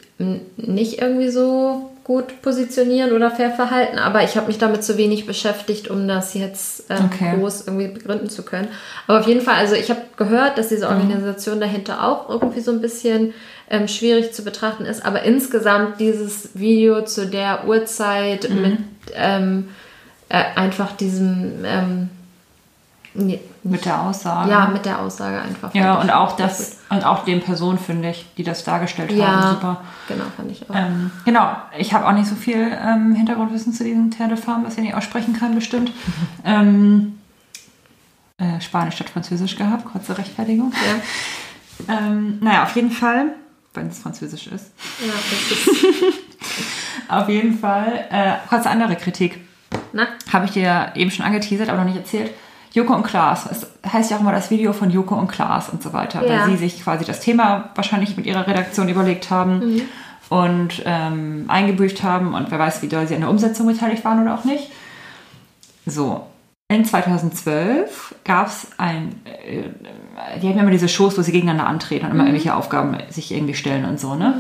nicht irgendwie so gut positionieren oder fair verhalten. Aber ich habe mich damit zu wenig beschäftigt, um das jetzt ähm, Okay. groß irgendwie begründen zu können. Aber auf jeden Fall, also ich habe gehört, dass Mhm. diese Organisation dahinter auch irgendwie so ein bisschen ähm, schwierig zu betrachten ist. Aber insgesamt dieses Video zu der Uhrzeit Mhm. mit ähm, äh, einfach diesem ähm, nee, Mit der Aussage. ja, mit der Aussage einfach. Ja, und auch das, und auch den Personen, finde ich, die das dargestellt Ja. haben, super. Genau, fand ich auch. Ähm, genau, ich habe auch nicht so viel ähm, Hintergrundwissen zu diesem Terre de Femme, was ich nicht aussprechen kann, bestimmt. ähm, äh, Spanisch statt Französisch gehabt, kurze Rechtfertigung. ja, Ähm, naja, auf jeden Fall, wenn es Französisch ist. ja, das ist. Auf jeden Fall, äh, kurze andere Kritik. Na, Habe ich dir eben schon angeteasert, aber noch nicht erzählt. Joko und Klaas. Es heißt ja auch immer das Video von Joko und Klaas und so weiter, Ja. weil sie sich quasi das Thema wahrscheinlich mit ihrer Redaktion überlegt haben und ähm, eingebücht haben und wer weiß, wie doll sie an der Umsetzung beteiligt waren oder auch nicht. So. In 2012 gab es ein, äh, die haben ja immer diese Shows, wo sie gegeneinander antreten und immer irgendwelche Aufgaben sich irgendwie stellen und so, ne?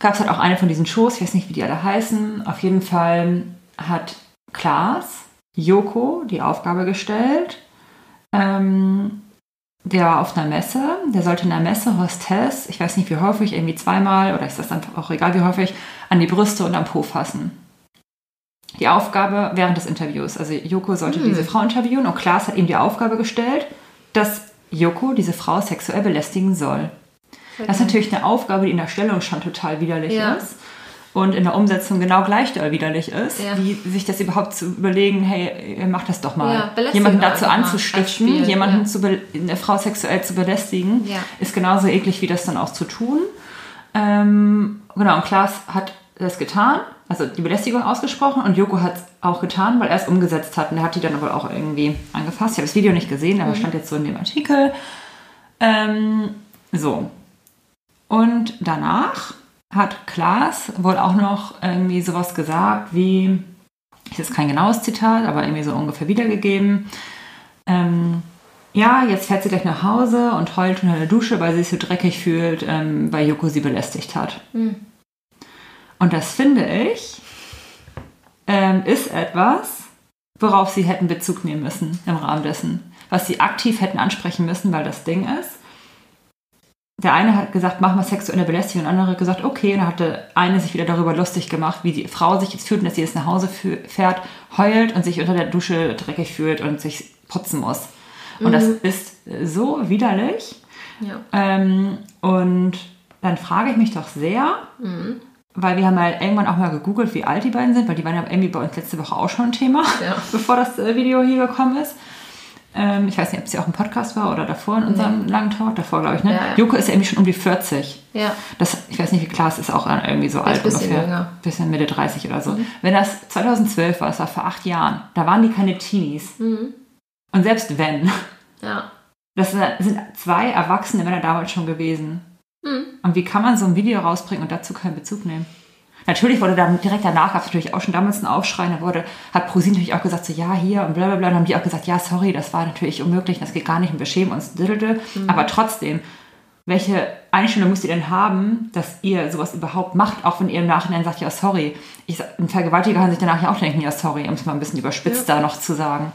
Gab es halt auch eine von diesen Shows, ich weiß nicht, wie die alle heißen. Auf jeden Fall hat Klaas Joko die Aufgabe gestellt. Ähm, der war auf einer Messe, der sollte in der Messe Hostess, ich weiß nicht wie häufig, irgendwie zweimal oder ist das einfach auch egal wie häufig, an die Brüste und am Po fassen. Die Aufgabe während des Interviews. Also Joko sollte Hm. diese Frau interviewen und Klaas hat ihm die Aufgabe gestellt, dass Joko diese Frau sexuell belästigen soll. Das ist natürlich eine Aufgabe, die in der Stellung schon total widerlich Ja. ist und in der Umsetzung genau gleich doll widerlich ist, Ja. wie sich das überhaupt zu überlegen, hey, ihr macht das doch mal. Ja, jemanden dazu anzustiften, Spiel, jemanden ja. zu eine Frau sexuell zu belästigen, ist genauso eklig, wie das dann auch zu tun. Ähm, genau, und Klaas hat das getan, also die Belästigung ausgesprochen und Joko hat es auch getan, weil er es umgesetzt hat und er hat die dann aber auch irgendwie angefasst. Ich habe das Video nicht gesehen, Mhm. aber stand jetzt so in dem Artikel. Ähm, so. Und danach hat Klaas wohl auch noch irgendwie sowas gesagt wie, ist kein genaues Zitat, aber irgendwie so ungefähr wiedergegeben. Ähm, ja, jetzt fährt sie gleich nach Hause und heult unter der Dusche, weil sie sich so dreckig fühlt, ähm, weil Joko sie belästigt hat. Hm. Und das finde ich, ähm, ist etwas, worauf sie hätten Bezug nehmen müssen im Rahmen dessen. Was sie aktiv hätten ansprechen müssen, weil das Ding ist, der eine hat gesagt, mach mal sexuelle Belästigung, und der andere hat gesagt, okay, und dann hatte eine sich wieder darüber lustig gemacht, wie die Frau sich jetzt fühlt und dass sie jetzt nach Hause fährt, heult und sich unter der Dusche dreckig fühlt und sich putzen muss. Und das ist so widerlich. ja. Ähm, und dann frage ich mich doch sehr, weil wir haben mal irgendwann auch mal gegoogelt, wie alt die beiden sind, weil die waren ja irgendwie bei uns letzte Woche auch schon ein Thema, Ja. bevor das äh, Video hier gekommen ist. Ähm, ich weiß nicht, ob sie auch im Podcast war oder davor in unserem langen Talk, davor glaube ich, ne? Ja, ja. Joko ist ja irgendwie schon um die 40. Ja. Das, ich weiß nicht, wie klar es ist, auch irgendwie so alt ein bisschen ungefähr. Mhm. Bisschen Mitte 30 oder so. Wenn das 2012 war, das war vor acht Jahren, da waren die keine Teenies. Mhm. Und selbst wenn, Ja. das sind zwei erwachsene Männer damals schon gewesen. Mhm. Und wie kann man so ein Video rausbringen und dazu keinen Bezug nehmen? Natürlich wurde dann direkt danach, gab es natürlich auch schon damals einen Aufschrei, da wurde, hat ProSieben natürlich auch gesagt, so ja, hier und bla bla bla. Und dann haben die auch gesagt, ja, sorry, das war natürlich unmöglich, das geht gar nicht und wir schämen uns. diddle. Aber trotzdem, welche Einstellung müsst ihr denn haben, dass ihr sowas überhaupt macht, auch wenn ihr im Nachhinein sagt, ja, sorry. Ich, ein Vergewaltiger kann sich danach ja auch denken, ja, sorry, um es mal ein bisschen überspitzt da noch zu sagen.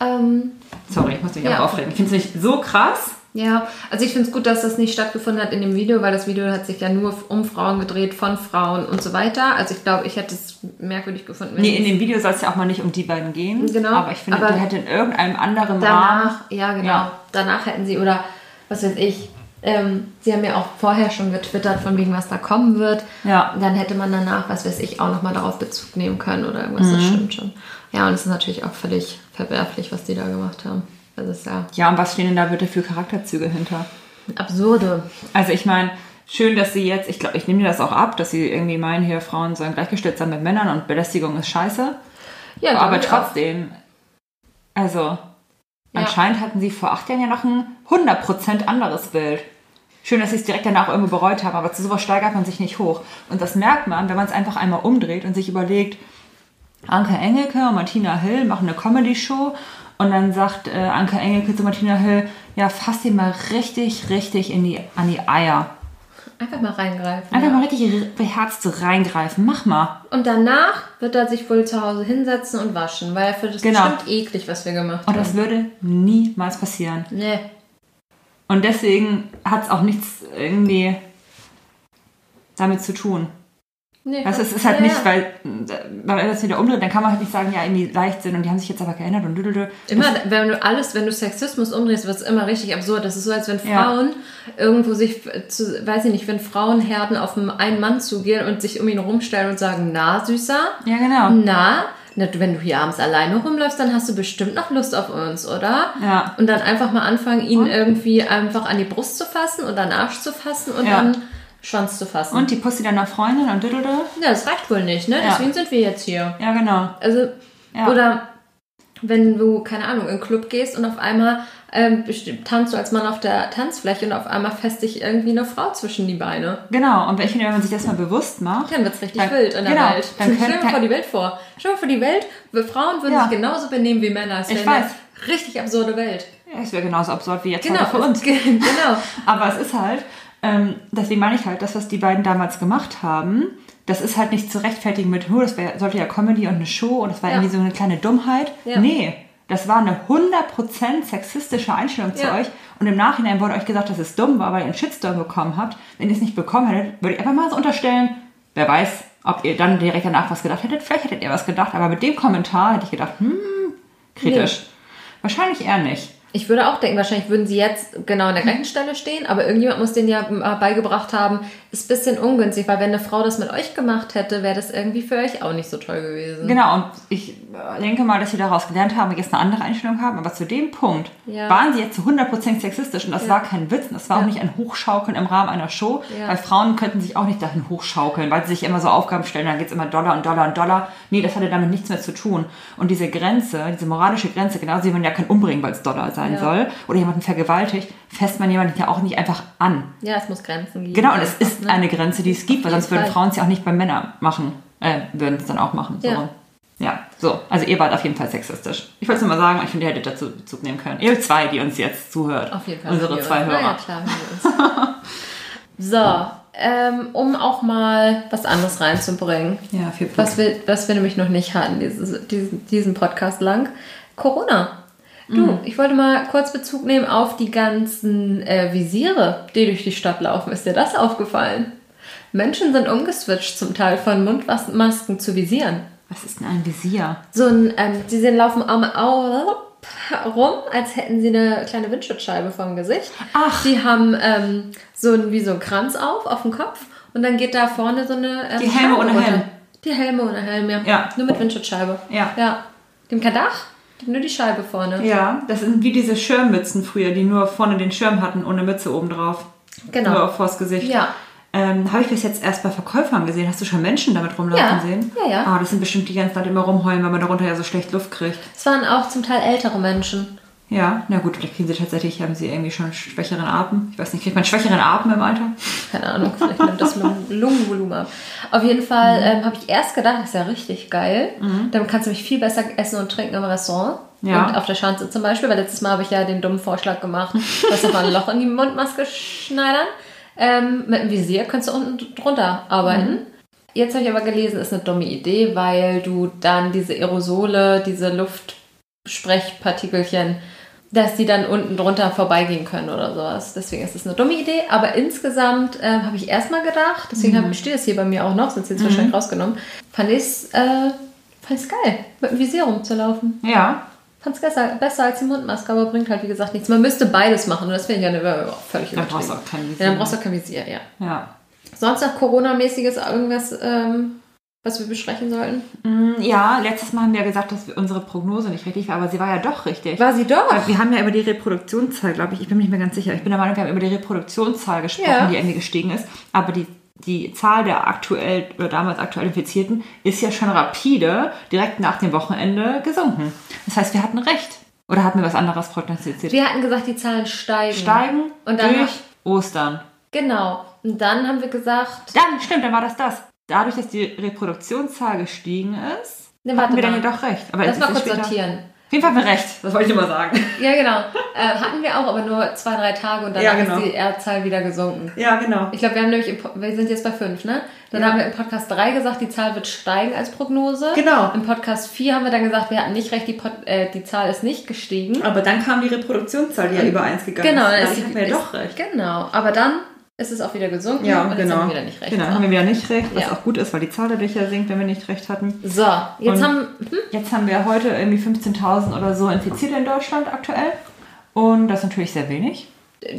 Ähm, Sorry, ich muss mich Ja. auch aufregen. Ich finde es nicht so krass. Ja, also ich finde es gut, dass das nicht stattgefunden hat in dem Video, weil das Video hat sich ja nur um Frauen gedreht, von Frauen und so weiter. Also ich glaube, ich hätte es merkwürdig gefunden, wenn Nee, in dem Video soll es ja auch mal nicht um die beiden gehen. Genau, Aber ich finde, aber der hätte in irgendeinem anderen Rahmen. danach, ja genau, Ja. danach hätten sie, oder was weiß ich, ähm, sie haben ja auch vorher schon getwittert, von wegen, was da kommen wird. Ja. Dann hätte man danach, was weiß ich, auch nochmal darauf Bezug nehmen können oder irgendwas, das Mhm. stimmt schon. Ja, und es ist natürlich auch völlig verwerflich, was die da gemacht haben. Das ist ja Ja, und was stehen denn da bitte für Charakterzüge hinter? absurde. Also ich meine, schön, dass sie jetzt, ich glaube, ich nehme dir das auch ab, dass sie irgendwie meinen, hier Frauen sollen gleichgestellt sein mit Männern und Belästigung ist scheiße. Ja, Aber ich auch. trotzdem, also anscheinend hatten sie vor acht Jahren ja noch ein 100% anderes Bild. Schön, dass sie es direkt danach irgendwo bereut haben, aber zu sowas steigert man sich nicht hoch. Und das merkt man, wenn man es einfach einmal umdreht und sich überlegt, Anke Engelke und Martina Hill machen eine Comedy-Show Und dann sagt äh, Anke Engelke zu Martina Hill, ja, fass ihn mal richtig, richtig in die, an die Eier. Einfach mal reingreifen. Einfach ja. mal richtig beherzt reingreifen. Mach mal. Und danach wird er sich wohl zu Hause hinsetzen und waschen, weil er findet es Genau. bestimmt eklig, was wir gemacht Und haben. das würde niemals passieren. Nee. Und deswegen hat es auch nichts irgendwie damit zu tun. Nee. Also es ist halt Ja, nicht, ja. weil, wenn man das wieder umdreht, dann kann man halt nicht sagen, ja, irgendwie leicht sind und die haben sich jetzt aber geändert und düdelü. Immer, wenn du alles, wenn du Sexismus umdrehst, wird es immer richtig absurd. Das ist so, als wenn Ja. Frauen irgendwo sich, zu, weiß ich nicht, wenn Frauenherden auf einen Mann zugehen und sich um ihn rumstellen und sagen, na, Süßer, Ja, genau. na, wenn du hier abends alleine rumläufst, dann hast du bestimmt noch Lust auf uns, oder? Ja. Und dann einfach mal anfangen, ihn Und? irgendwie einfach an die Brust zu fassen und an den Arsch zu fassen und Ja. dann Schwanz zu fassen. Und die Pussy deiner Freundin und düdelü. ja, das reicht wohl nicht, ne? Ja. Deswegen sind wir jetzt hier. Ja, genau. Also, Ja. oder wenn du, keine Ahnung, in einen Club gehst und auf einmal ähm, tanzt du als Mann auf der Tanzfläche und auf einmal fässt dich irgendwie eine Frau zwischen die Beine. Genau. Und wenn, ich finde, wenn man sich das mal bewusst macht, Dann wird's richtig Dann- wild in der genau, Welt. dann Stell dir mal vor die Welt vor. Stell dir mal vor die Welt, Frauen würden Ja. sich genauso benehmen wie Männer. Es Ich weiß. richtig absurde Welt. ja, es wäre genauso absurd wie jetzt Genau, heute für uns. es- genau. Aber es ist halt, ähm, deswegen meine ich halt, das, was die beiden damals gemacht haben, das ist halt nicht zu rechtfertigen mit, oh, das wär, sollte ja Comedy und eine Show und das war Ja. irgendwie so eine kleine Dummheit. Ja. Nee, das war eine 100% sexistische Einstellung zu Ja. euch und im Nachhinein wurde euch gesagt, dass es dumm war, weil ihr einen Shitstorm bekommen habt. Wenn ihr es nicht bekommen hättet, würde ich einfach mal so unterstellen, wer weiß, ob ihr dann direkt danach was gedacht hättet. Vielleicht hättet ihr was gedacht, aber mit dem Kommentar hätte ich gedacht, hm, kritisch. Wahrscheinlich eher nicht. Ich würde auch denken, wahrscheinlich würden sie jetzt genau an der gleichen Stelle stehen, aber irgendjemand muss denen ja mal beigebracht haben, ist ein bisschen ungünstig, weil wenn eine Frau das mit euch gemacht hätte, wäre das irgendwie für euch auch nicht so toll gewesen. Genau, und ich äh, denke mal, dass sie daraus gelernt haben und jetzt eine andere Einstellung haben. Aber zu dem Punkt Ja. waren sie jetzt zu 100% sexistisch und das Ja. war kein Witz. und Das war auch Ja. nicht ein Hochschaukeln im Rahmen einer Show, weil Frauen könnten sich auch nicht dahin hochschaukeln, weil sie sich immer so Aufgaben stellen, dann geht es immer Dollar und Dollar und Dollar. Nee, das hatte damit nichts mehr zu tun. Und diese Grenze, diese moralische Grenze, genauso wie man ja kein umbringen, weil es Dollar sein Ja. soll, oder jemanden vergewaltigt, fässt man jemanden ja auch nicht einfach an. Ja, es muss Grenzen geben. Genau, und es ist ne? eine Grenze, die es gibt, weil sonst würden. Frauen es ja auch nicht bei Männern machen. Äh, würden es dann auch machen. So. Ja. Ja. so. Also ihr wart auf jeden Fall sexistisch. Ich wollte es nur mal sagen, ich finde, ihr hättet dazu Bezug nehmen können. Ihr zwei, die uns jetzt zuhört. Auf jeden Fall. Unsere zwei. Hörer. Ja, klar, so, ähm, um auch mal was anderes reinzubringen, Ja, viel Plus. was wir, was wir nämlich noch nicht hatten, dieses, diesen, diesen Podcast lang. Corona. Du, Mhm. ich wollte mal kurz Bezug nehmen auf die ganzen äh, Visiere, die durch die Stadt laufen. Ist dir das aufgefallen? Menschen sind umgeswitcht zum Teil von Mundmasken zu Visieren. Was ist denn ein Visier? So ein, ähm, sie sehen laufen am rum, als hätten sie eine kleine Windschutzscheibe vom Gesicht. Ach. Die haben ähm, so ein, wie so ein Kranz auf, auf dem Kopf. Und dann geht da vorne so eine ähm, Die Helme Scheibe ohne runter. Helm. Die Helme ohne Helm, ja. Ja. Nur mit Windschutzscheibe. Ja. Ja. Die haben die nur die Scheibe vorne. Ja, das sind wie diese Schirmmützen früher, die nur vorne den Schirm hatten, ohne Mütze oben drauf. Genau. Nur vors Gesicht. Ja. Ähm, Habe ich bis jetzt erst bei Verkäufern gesehen. Hast du schon Menschen damit rumlaufen Ja. sehen? Ja, ja. Ah, das sind bestimmt die ganze Zeit immer rumheulen, weil man darunter ja so schlecht Luft kriegt. Es waren auch zum Teil ältere Menschen. Ja, na gut, vielleicht kriegen sie tatsächlich, haben sie irgendwie schon schwächeren Atem. Ich weiß nicht, kriegt man schwächeren Atem im Alter? Keine Ahnung, vielleicht nimmt das Lungen- Lungenvolumen ab. Auf jeden Fall Mhm. ähm, habe ich erst gedacht, das ist ja richtig geil. Damit kannst du mich viel besser essen und trinken im Restaurant. Ja. Und auf der Schanze zum Beispiel, weil letztes Mal habe ich ja den dummen Vorschlag gemacht, dass wir mal ein Loch in die Mundmaske schneidern. Ähm, mit dem Visier kannst du unten drunter arbeiten. Mhm. Jetzt habe ich aber gelesen, ist eine dumme Idee, weil du dann diese Aerosole, diese Luftsprechpartikelchen, dass die dann unten drunter vorbeigehen können oder sowas. Deswegen ist es eine dumme Idee. Aber insgesamt ähm, habe ich erstmal gedacht, deswegen Mhm. hab, steht es hier bei mir auch noch, sonst ich es wahrscheinlich rausgenommen, fand ich es äh, geil, mit dem Visier rumzulaufen. Ja. Fand es besser, besser als die Mundmaske, aber bringt halt wie gesagt nichts. Man müsste beides machen und das finde ich ja eine, völlig Dann brauchst du übertrieben. auch kein Visier. Ja, dann brauchst du auch kein Visier, ja. Ja. Sonst noch Corona-mäßiges irgendwas, ähm, was wir besprechen sollten? Mm, Ja, letztes Mal haben wir ja gesagt, dass unsere Prognose nicht richtig war, aber sie war ja doch richtig. War sie doch? Weil Wir haben ja über die Reproduktionszahl, glaube ich, ich bin mir nicht mehr ganz sicher. Ich bin der Meinung, wir haben über die Reproduktionszahl gesprochen, Ja. die irgendwie gestiegen ist. Aber die, die Zahl der aktuell oder damals aktuell Infizierten ist ja schon rapide direkt nach dem Wochenende gesunken. Das heißt, wir hatten recht. Oder hatten wir was anderes prognostiziert? Wir hatten gesagt, die Zahlen steigen. Steigen Und dann durch Ostern. Genau. Und dann haben wir gesagt, Dann, stimmt, dann war das das. Dadurch, dass die Reproduktionszahl gestiegen ist, Ne, hatten wir dann mal. ja doch recht. Aber lass es mal kurz später- sortieren. jeden Fall haben wir recht, das wollte ich immer sagen. Ja, genau. Äh, hatten wir auch, aber nur zwei, drei Tage und dann Ja, genau. ist die R-Zahl wieder gesunken. Ja, genau. Ich glaube, wir haben nämlich, im wir sind jetzt bei fünf, ne? Dann Ja. haben wir im Podcast 3 gesagt, die Zahl wird steigen als Prognose. Genau. Im Podcast 4 haben wir dann gesagt, wir hatten nicht recht, die, Pod, äh, die Zahl ist nicht gestiegen. Aber dann kam die Reproduktionszahl, die ja über 1 gegangen Genau, ist. dann Dann ist die- mir ist- doch recht. Genau, aber dann ist es auch wieder gesunken Ja, und jetzt genau. haben wir wieder nicht recht. Genau, haben wir wieder nicht recht, was Ja. auch gut ist, weil die Zahl dadurch ja sinkt, wenn wir nicht recht hatten. So, jetzt Und- haben hm, Jetzt haben wir heute irgendwie 15.000 oder so Infizierte in Deutschland aktuell. Und das ist natürlich sehr wenig.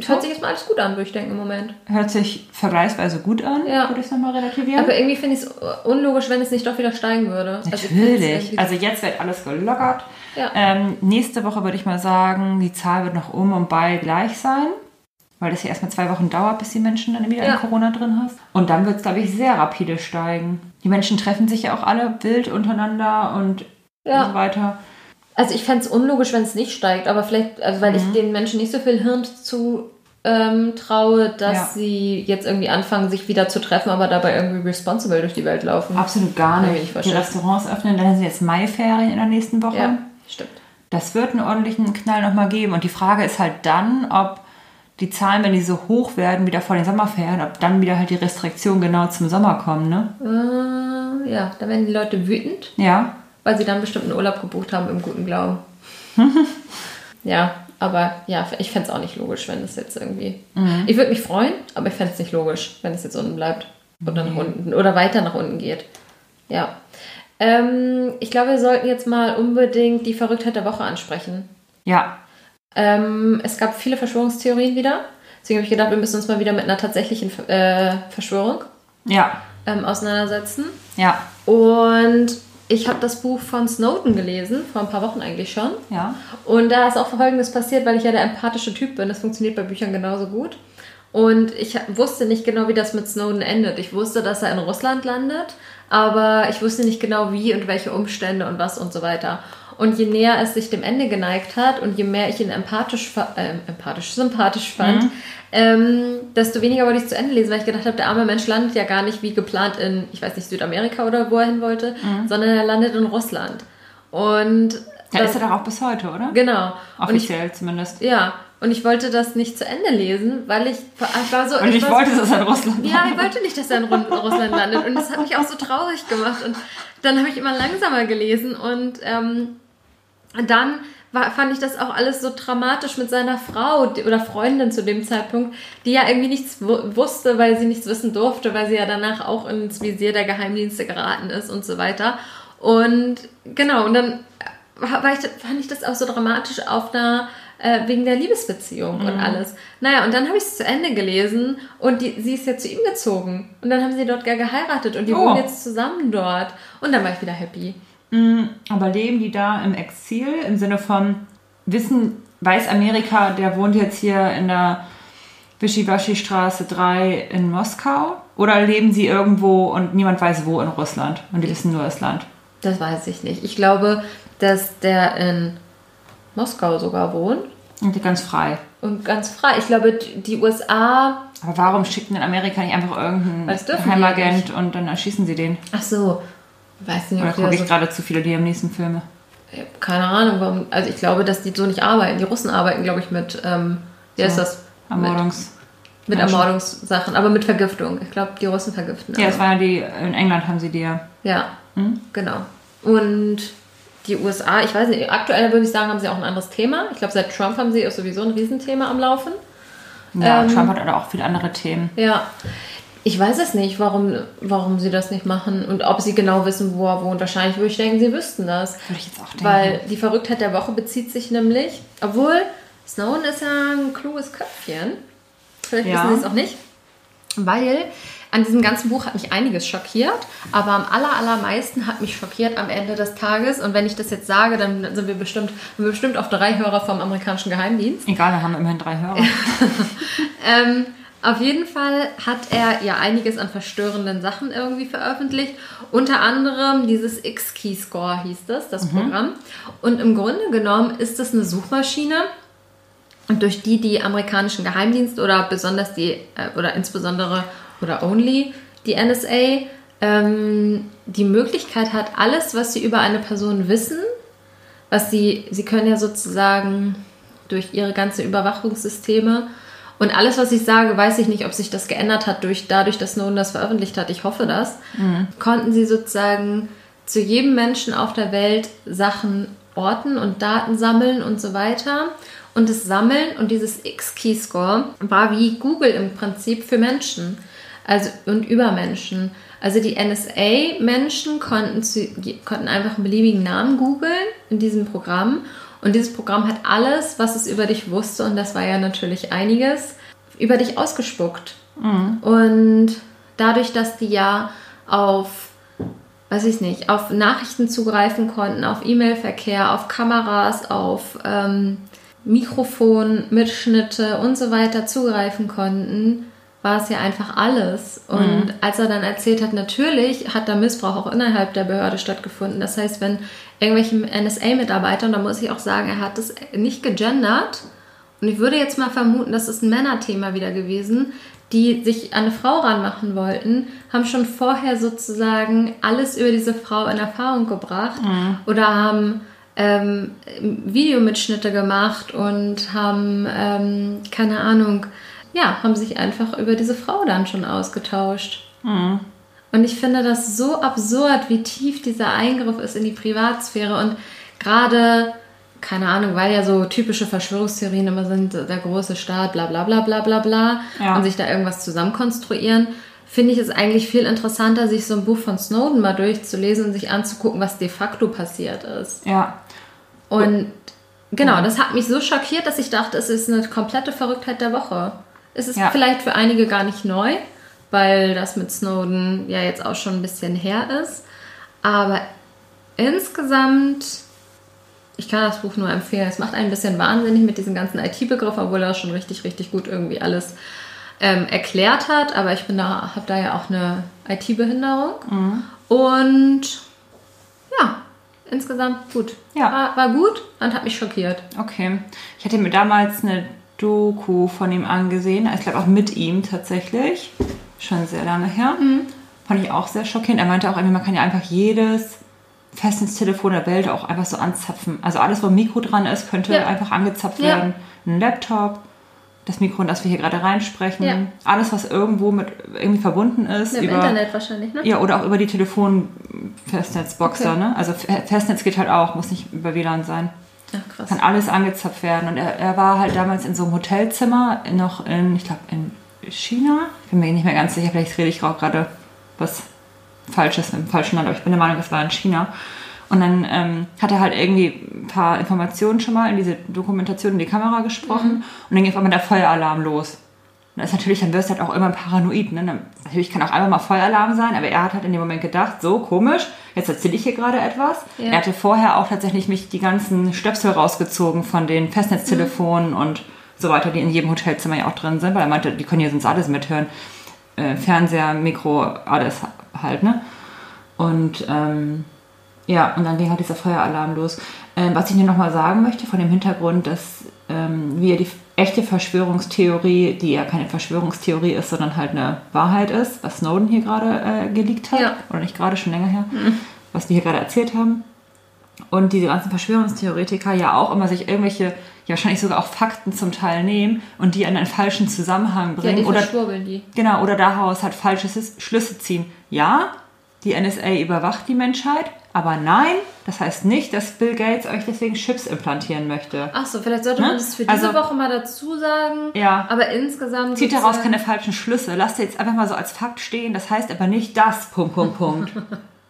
hört sich jetzt mal alles gut an, würde ich denken im Moment. Hört sich vergleichsweise gut an, Ja. würde ich es nochmal relativieren. Aber irgendwie finde ich es unlogisch, wenn es nicht doch wieder steigen würde. Also Natürlich. irgendwie- Also jetzt wird alles gelockert. Ja. Ähm, nächste Woche würde ich mal sagen, die Zahl wird noch um und bei gleich sein. Weil das ja erstmal zwei Wochen dauert, bis die Menschen dann wieder Ja. in Corona drin hast. Und dann wird es, glaube ich, sehr rapide steigen. Die Menschen treffen sich ja auch alle wild untereinander und Ja. so weiter. Also ich fände es unlogisch, wenn es nicht steigt, aber vielleicht, also weil Mhm. ich den Menschen nicht so viel Hirn zu ähm, traue, dass Ja. sie jetzt irgendwie anfangen, sich wieder zu treffen, aber dabei irgendwie responsible durch die Welt laufen. Absolut gar nicht. die. Restaurants öffnen, dann sind jetzt Maiferien in der nächsten Woche. Ja, stimmt. Das wird einen ordentlichen Knall nochmal geben. Und die Frage ist halt dann, ob die Zahlen, wenn die so hoch werden, wieder vor den Sommerferien, ob dann wieder halt die Restriktionen genau zum Sommer kommen, ne? Äh, ja, da werden die Leute wütend, Ja. weil sie dann bestimmt einen Urlaub gebucht haben im guten Glauben. ja, aber ja, ich fände es auch nicht logisch, wenn es jetzt irgendwie. Mhm. Ich würde mich freuen, aber ich fände es nicht logisch, wenn es jetzt unten bleibt. Oder nach unten oder weiter nach unten geht. Ja. Ähm, ich glaube, wir sollten jetzt mal unbedingt die Verrücktheit der Woche ansprechen. Ja. Ähm, es gab viele Verschwörungstheorien wieder. Deswegen habe ich gedacht, wir müssen uns mal wieder mit einer tatsächlichen äh, Verschwörung Ja. ähm, auseinandersetzen. Ja. Und ich habe das Buch von Snowden gelesen, vor ein paar Wochen eigentlich schon. Ja. Und da ist auch Folgendes passiert, weil ich ja der empathische Typ bin. Das funktioniert bei Büchern genauso gut. Und ich wusste nicht genau, wie das mit Snowden endet. Ich wusste, dass er in Russland landet, aber ich wusste nicht genau wie und welche Umstände und was und so weiter. Und je näher es sich dem Ende geneigt hat und je mehr ich ihn empathisch, äh, empathisch sympathisch fand, ähm, desto weniger wollte ich es zu Ende lesen, weil ich gedacht habe, der arme Mensch landet ja gar nicht wie geplant in, ich weiß nicht, Südamerika oder wo er hin wollte, sondern er landet in Russland. Und Da das- ist er doch auch bis heute, oder? Genau. Und ich, Offiziell zumindest. ja, und ich wollte das nicht zu Ende lesen, weil ich, ich war so. Und ich war wollte, so, dass er in Russland Ja, ich wollte nicht, dass er in Ru- Russland landet. Und das hat mich auch so traurig gemacht. Und dann habe ich immer langsamer gelesen und ähm, dann war, fand ich das auch alles so dramatisch mit seiner Frau oder Freundin zu dem Zeitpunkt, die ja irgendwie nichts wu- wusste, weil sie nichts wissen durfte, weil sie ja danach auch ins Visier der Geheimdienste geraten ist und so weiter. Und genau, und dann war war ich, fand ich das auch so dramatisch auf einer äh, wegen der Liebesbeziehung und alles. Naja, und dann habe ich es zu Ende gelesen und die, sie ist ja zu ihm gezogen. Und dann haben sie dort gar geheiratet und die Oh. wohnen jetzt zusammen dort. Und dann war ich wieder happy. Aber leben die da im Exil im Sinne von wissen, weiß Amerika, der wohnt jetzt hier in der Wischiwaschi-Straße 3 in Moskau? Oder leben sie irgendwo und niemand weiß wo in Russland und die wissen nur das Land? Das weiß ich nicht. Ich glaube, dass der in Moskau sogar wohnt Und die ganz frei. und ganz frei. Ich glaube, die USA. Aber warum schickt denn Amerika nicht einfach irgendeinen Geheimagent und dann erschießen sie den? Ach so. Weiß nicht, Oder gucke ich so gerade zu viele Liam-Neeson-Filme? Keine Ahnung, warum. Also ich glaube, dass die so nicht arbeiten. Die Russen arbeiten, glaube ich, mit, ähm, wie So, das? Ermordungs... Mit. Ermordungssachen, aber mit Vergiftung. Ich glaube, die Russen vergiften. Ja, das immer. war ja die... In England haben sie die ja... ja, Hm? genau. Und die USA, ich weiß nicht, aktuell würde ich sagen, haben sie auch ein anderes Thema. Ich glaube, seit Trump haben sie auch sowieso ein Riesenthema am Laufen. Ja, Ähm, Trump hat aber auch viele andere Themen. Ja. Ich weiß es nicht, warum, warum sie das nicht machen und ob sie genau wissen, wo er wohnt. Wahrscheinlich würde ich denken, sie wüssten das. Würde ich jetzt auch denken. Weil die Verrücktheit der Woche bezieht sich nämlich, obwohl Snowden ist ja ein kluges Köpfchen. Vielleicht Ja. wissen sie es auch nicht. Weil an diesem ganzen Buch hat mich einiges schockiert, aber am aller, allermeisten hat mich schockiert am Ende des Tages. Und wenn ich das jetzt sage, dann sind wir bestimmt, wir bestimmt auf drei Hörer vom amerikanischen Geheimdienst. Egal, wir haben immerhin drei Hörer. Ähm, auf jeden Fall hat er ja einiges an verstörenden Sachen irgendwie veröffentlicht. Unter anderem dieses X-Key-Score hieß das, das Programm. Und im Grunde genommen ist es eine Suchmaschine, durch die die amerikanischen Geheimdienste oder besonders die, äh, oder insbesondere oder only die NSA ähm, die Möglichkeit hat, alles, was sie über eine Person wissen, was sie, sie können ja sozusagen durch ihre ganzen Überwachungssysteme und alles, was ich sage, weiß ich nicht, ob sich das geändert hat durch dadurch, dass Snowden das veröffentlicht hat. Ich hoffe das. Mhm. Konnten sie sozusagen zu jedem Menschen auf der Welt Sachen orten und Daten sammeln und so weiter. Und das Sammeln und dieses X-Key-Score war wie Google im Prinzip für Menschen also, und über Menschen. Also die NSA-Menschen konnten, konnten einfach einen beliebigen Namen googeln in diesem Programm. Und dieses Programm hat alles, was es über dich wusste, und das war ja natürlich einiges, über dich ausgespuckt. Mhm. Und dadurch, dass die ja auf weiß ich nicht, auf Nachrichten zugreifen konnten, auf E-Mail-Verkehr, auf Kameras, auf ähm, Mikrofon, Mitschnitte und so weiter zugreifen konnten, war es ja einfach alles. Und mhm. als er dann erzählt hat, natürlich hat da Missbrauch auch innerhalb der Behörde stattgefunden. Das heißt, wenn irgendwelche NSA-Mitarbeiter, und da muss ich auch sagen, er hat es nicht gegendert, und ich würde jetzt mal vermuten, das ist ein Männerthema wieder gewesen, die sich an eine Frau ranmachen wollten, haben schon vorher sozusagen alles über diese Frau in Erfahrung gebracht mhm. oder haben ähm, Videomitschnitte gemacht und haben, ähm, keine Ahnung, ja, haben sich einfach über diese Frau dann schon ausgetauscht. Mhm. Und ich finde das so absurd, wie tief dieser Eingriff ist in die Privatsphäre und gerade keine Ahnung, weil ja so typische Verschwörungstheorien immer sind, der große Staat, bla bla bla bla bla bla, ja. und sich da irgendwas zusammenkonstruieren, finde ich es eigentlich viel interessanter, sich so ein Buch von Snowden mal durchzulesen und sich anzugucken, was de facto passiert ist. Ja. Und genau, das hat mich so schockiert, dass ich dachte, es ist eine komplette Verrücktheit der Woche. Es ist ja. vielleicht für einige gar nicht neu, weil das mit Snowden ja jetzt auch schon ein bisschen her ist. Aber insgesamt ich kann das Buch nur empfehlen. Es macht einen ein bisschen wahnsinnig mit diesem ganzen IT-Begriff, obwohl er schon richtig, richtig gut irgendwie alles ähm, erklärt hat. Aber ich bin da, habe da ja auch eine IT-Behinderung. Mhm. Und ja, insgesamt gut. Ja. War, war gut und hat mich schockiert. Okay. Ich hatte mir damals eine Doku von ihm angesehen. Ich glaube auch mit ihm tatsächlich. Schon sehr lange her. Mhm. Fand ich auch sehr schockierend. Er meinte auch man kann ja einfach jedes Festnetztelefon der Welt auch einfach so anzapfen. Also alles, wo ein Mikro dran ist, könnte ja. einfach angezapft ja. werden. Ein Laptop, das Mikro, in das wir hier gerade reinsprechen. Ja. Alles, was irgendwo mit irgendwie verbunden ist. Mit über, Internet wahrscheinlich, ne? Ja, oder auch über die Telefon-Festnetzboxer. Okay. Ne? Also Festnetz geht halt auch, muss nicht über WLAN sein. Ach, krass. Kann alles angezapft werden. Und er, er war halt damals in so einem Hotelzimmer, noch in, ich glaube, in China. Ich bin mir nicht mehr ganz sicher, vielleicht rede ich auch gerade was Falsches im falschen Land, aber ich bin der Meinung, es war in China. Und dann ähm, hat er halt irgendwie ein paar Informationen schon mal in diese Dokumentation in die Kamera gesprochen mhm. und dann ging auf einmal der Feueralarm los. Und das ist natürlich, dann wirst du halt auch immer paranoid. Ne? Natürlich kann auch einmal mal Feueralarm sein, aber er hat halt in dem Moment gedacht, so komisch, jetzt erzähle ich hier gerade etwas. Ja. Er hatte vorher auch tatsächlich mich die ganzen Stöpsel rausgezogen von den Festnetztelefonen mhm. und so weiter, die in jedem Hotelzimmer ja auch drin sind, weil er meinte, die können hier sonst alles mithören. Äh, Fernseher, Mikro, alles halt, ne? Und ähm, ja, und dann ging halt dieser Feueralarm los. Ähm, was ich dir nochmal sagen möchte, von dem Hintergrund, dass ähm, wir die echte Verschwörungstheorie, die ja keine Verschwörungstheorie ist, sondern halt eine Wahrheit ist, was Snowden hier gerade äh, geleakt hat, ja. oder nicht gerade, schon länger her, mhm. was wir hier gerade erzählt haben. Und diese ganzen Verschwörungstheoretiker ja auch immer sich irgendwelche, ja wahrscheinlich sogar auch Fakten zum Teil nehmen und die in einen falschen Zusammenhang bringen. Ja, die oder, die. Genau, oder daraus halt falsche Schlüsse ziehen. Ja, die NSA überwacht die Menschheit, aber nein, das heißt nicht, dass Bill Gates euch deswegen Chips implantieren möchte. Ach so, vielleicht sollte ne? man das für diese also, Woche mal dazu sagen. Ja. Aber insgesamt. Zieht daraus keine falschen Schlüsse. Lasst jetzt einfach mal so als Fakt stehen. Das heißt aber nicht das. Punkt, Punkt, Punkt.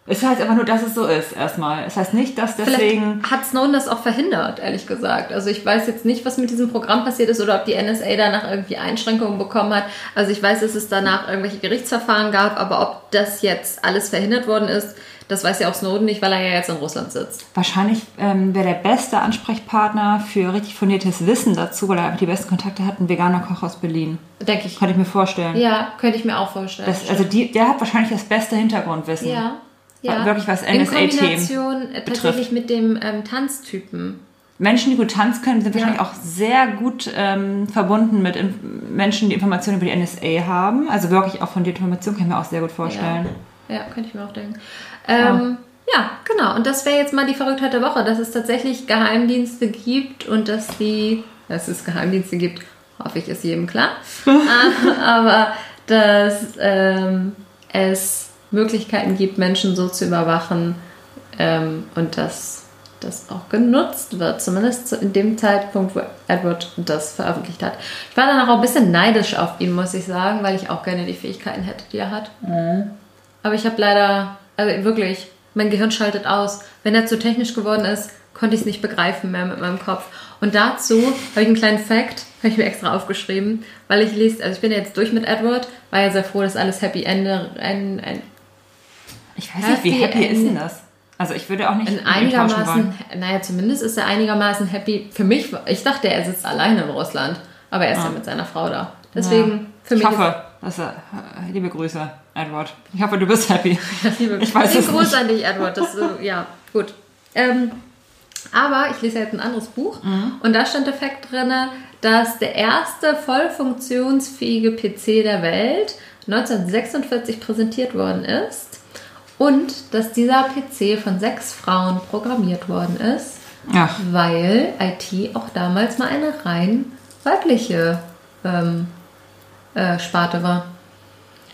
Es heißt einfach nur, dass es so ist, erstmal. Es heißt nicht, dass deswegen. Vielleicht hat Snowden das auch verhindert, ehrlich gesagt. Also ich weiß jetzt nicht, was mit diesem Programm passiert ist oder ob die NSA danach irgendwie Einschränkungen bekommen hat. Also ich weiß, dass es danach irgendwelche Gerichtsverfahren gab, aber ob das jetzt alles verhindert worden ist, das weiß ja auch Snowden nicht, weil er ja jetzt in Russland sitzt. Wahrscheinlich ähm, wäre der beste Ansprechpartner für richtig fundiertes Wissen dazu, weil er einfach die besten Kontakte hat, ein veganer Koch aus Berlin. Denke ich. Könnte ich mir vorstellen. Ja, könnte ich mir auch vorstellen. Das, also die, der hat wahrscheinlich das beste Hintergrundwissen. Ja ja. wirklich was NSA-Themen In Kombination äh, tatsächlich mit dem ähm, Tanztypen. Menschen, die gut tanzen können, sind wahrscheinlich ja. auch sehr gut ähm, verbunden mit Menschen, die Informationen über die NSA haben. Also wirklich auch von der Information kann ich mir auch sehr gut vorstellen. Ja, ja könnte ich mir auch denken. Ähm, ja. Ja, genau. Und das wäre jetzt mal die Verrücktheit der Woche, dass es tatsächlich Geheimdienste gibt und dass die, dass es Geheimdienste gibt, hoffe ich, ist jedem klar. Ah, Aber dass ähm, es Möglichkeiten gibt, Menschen so zu überwachen ähm, und dass das auch genutzt wird, zumindest zu- in dem Zeitpunkt, wo Edward das veröffentlicht hat. Ich war dann auch ein bisschen neidisch auf ihn, muss ich sagen, weil ich auch gerne die Fähigkeiten hätte, die er hat. Aber ich habe leider, also wirklich, mein Gehirn schaltet aus. Wenn er zu technisch geworden ist, konnte ich es nicht begreifen mehr mit meinem Kopf. Und dazu habe ich einen kleinen Fact, habe ich mir extra aufgeschrieben, weil ich lese, also ich bin ja jetzt durch mit Edward, war ja sehr froh, dass alles Happy Ende, ein, ein, Ich weiß nicht, wie Happy ist denn das? Also ich würde auch nicht tauschen einigermaßen, naja, zumindest ist er einigermaßen happy. Für mich, ich dachte, er sitzt alleine in Russland, aber er ist ja mit seiner Frau da. Deswegen, für ich mich hoffe, dass er, äh, liebe Grüße, Edward. Ich hoffe, du bist happy. Ich weiß es Gruß nicht. an dich, Edward. Das, äh, ja, gut. Ähm, aber ich lese jetzt ein anderes Buch Mhm. und da stand der Fakt drin, dass der erste voll funktionsfähige PC der Welt 1946 präsentiert worden ist und dass dieser PC von sechs Frauen programmiert worden ist, Ach, weil IT auch damals mal eine rein weibliche ähm, äh, Sparte war.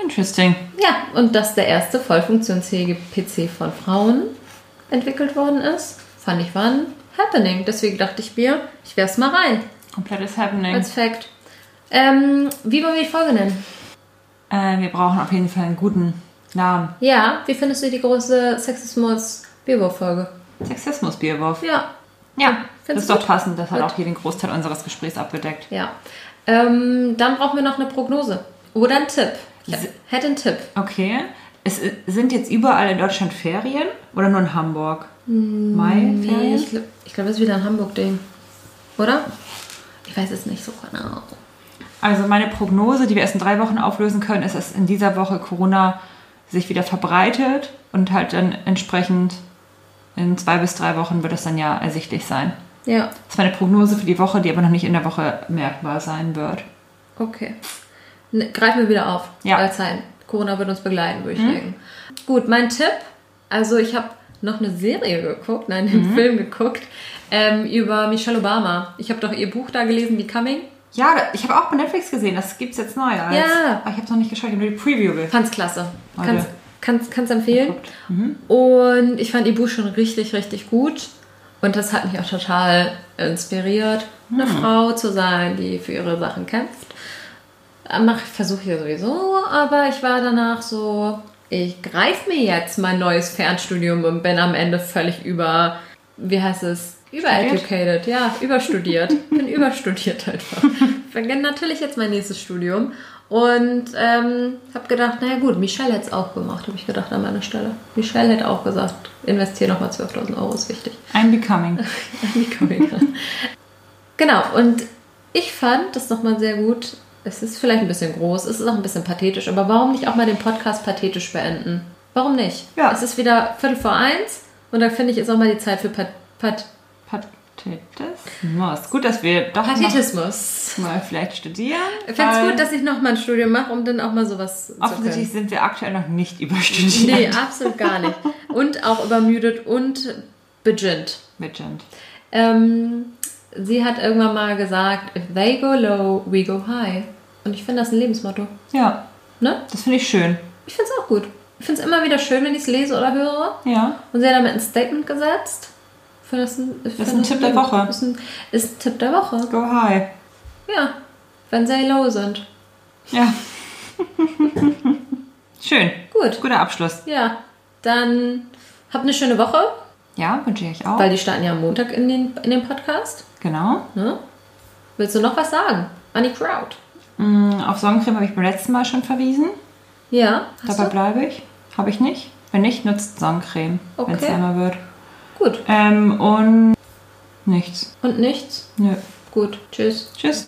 Interesting. Ja, und dass der erste voll funktionsfähige PC von Frauen entwickelt worden ist, fand ich war ein Happening. Deswegen dachte ich mir, ich werf's mal rein Komplettes Happening. als Fact. Ähm, wie wollen wir die Folge nennen? Äh, wir brauchen auf jeden Fall einen guten Namen. Ja, wie findest du die große Sexismus-Bierwurf-Folge? Sexismus-Bierwurf. Ja, Ja, das Findest ist du doch passend. Das hat Gut. auch hier den Großteil unseres Gesprächs abgedeckt. ja. Ähm, dann brauchen wir noch eine Prognose. Oder einen Tipp. Ich hätte einen Tipp. Okay. Es sind jetzt überall in Deutschland Ferien oder nur in Hamburg? Mai, Nee, Ferien? ich glaube, glaub, das ist wieder ein Hamburg-Ding. Oder? Ich weiß es nicht so genau. Also meine Prognose, die wir erst in drei Wochen auflösen können, ist, dass in dieser Woche Corona sich wieder verbreitet und halt dann entsprechend in zwei bis drei Wochen wird es dann ja ersichtlich sein. Ja, Das ist meine Prognose für die Woche, die aber noch nicht in der Woche merkbar sein wird. okay. Greifen wir wieder auf. Ja. Weil Zeit. Corona wird uns begleiten, würde ich denken. Gut, mein Tipp. Also ich habe noch eine Serie geguckt, nein, einen Film geguckt ähm, über Michelle Obama. Ich habe doch ihr Buch da gelesen, Becoming. Ja, ich habe auch bei Netflix gesehen, das gibt es jetzt neu. Als, Ja. Aber ich habe es noch nicht geschaut, ich habe nur die Preview gesehen. Fand's klasse. Kannst, kannst, kannst empfehlen. Mhm. Und ich fand ihr Buch schon richtig, richtig gut. Und das hat mich auch total inspiriert, eine Frau zu sein, die für ihre Sachen kämpft. Mach, versuche ich ja sowieso, aber ich war danach so, ich greife mir jetzt mein neues Fernstudium und bin am Ende völlig über, wie heißt es? Übereducated, ja, überstudiert. bin überstudiert einfach. Ich beginne natürlich jetzt mein nächstes Studium und ähm, habe gedacht, naja gut, Michelle hätte es auch gemacht, habe ich gedacht an meiner Stelle. Michelle hätte auch gesagt, investiere nochmal 12.000 Euro, ist wichtig. I'm Becoming. genau, und ich fand das nochmal sehr gut. Es ist vielleicht ein bisschen groß, es ist auch ein bisschen pathetisch, aber warum nicht auch mal den Podcast pathetisch beenden? Warum nicht? Ja. Es ist wieder Viertel vor eins und da finde ich, ist auch mal die Zeit für Pat Pat Pathetismus. Gut, dass wir doch Pathetismus. mal vielleicht studieren. Ich es weil gut, dass ich noch mal ein Studium mache, um dann auch mal sowas zu Offensichtlich sind wir aktuell noch nicht überstudiert. Nee, absolut gar nicht. Und auch übermüdet und beginnt. Legend. Ähm, sie hat irgendwann mal gesagt, if they go low, we go high. Und ich finde das ein Lebensmotto. Ja, Ne? das finde ich schön. Ich finde es auch gut. Ich finde es immer wieder schön, wenn ich es lese oder höre. Ja. Und sie hat damit ein Statement gesetzt. Das ein, Das ist ein Tipp der Woche. Ist ein, ist ein Tipp der Woche. Go high. Ja. Wenn sie low sind. Ja. schön. Gut. Guter Abschluss. Ja. Dann habt eine schöne Woche, Ja, wünsche ich euch auch. weil die starten ja am Montag in den, in den Podcast. Genau. Ne? Willst du noch was sagen? An die Crowd. Mm, Auf Sonnencreme habe ich beim letzten Mal schon verwiesen. Ja. Dabei bleibe ich. Habe ich nicht. Wenn nicht, nutzt Sonnencreme, wenn es Okay. wärmer wird. Gut. Ähm, und nichts. Und nichts? Nö. Gut. Tschüss. Tschüss.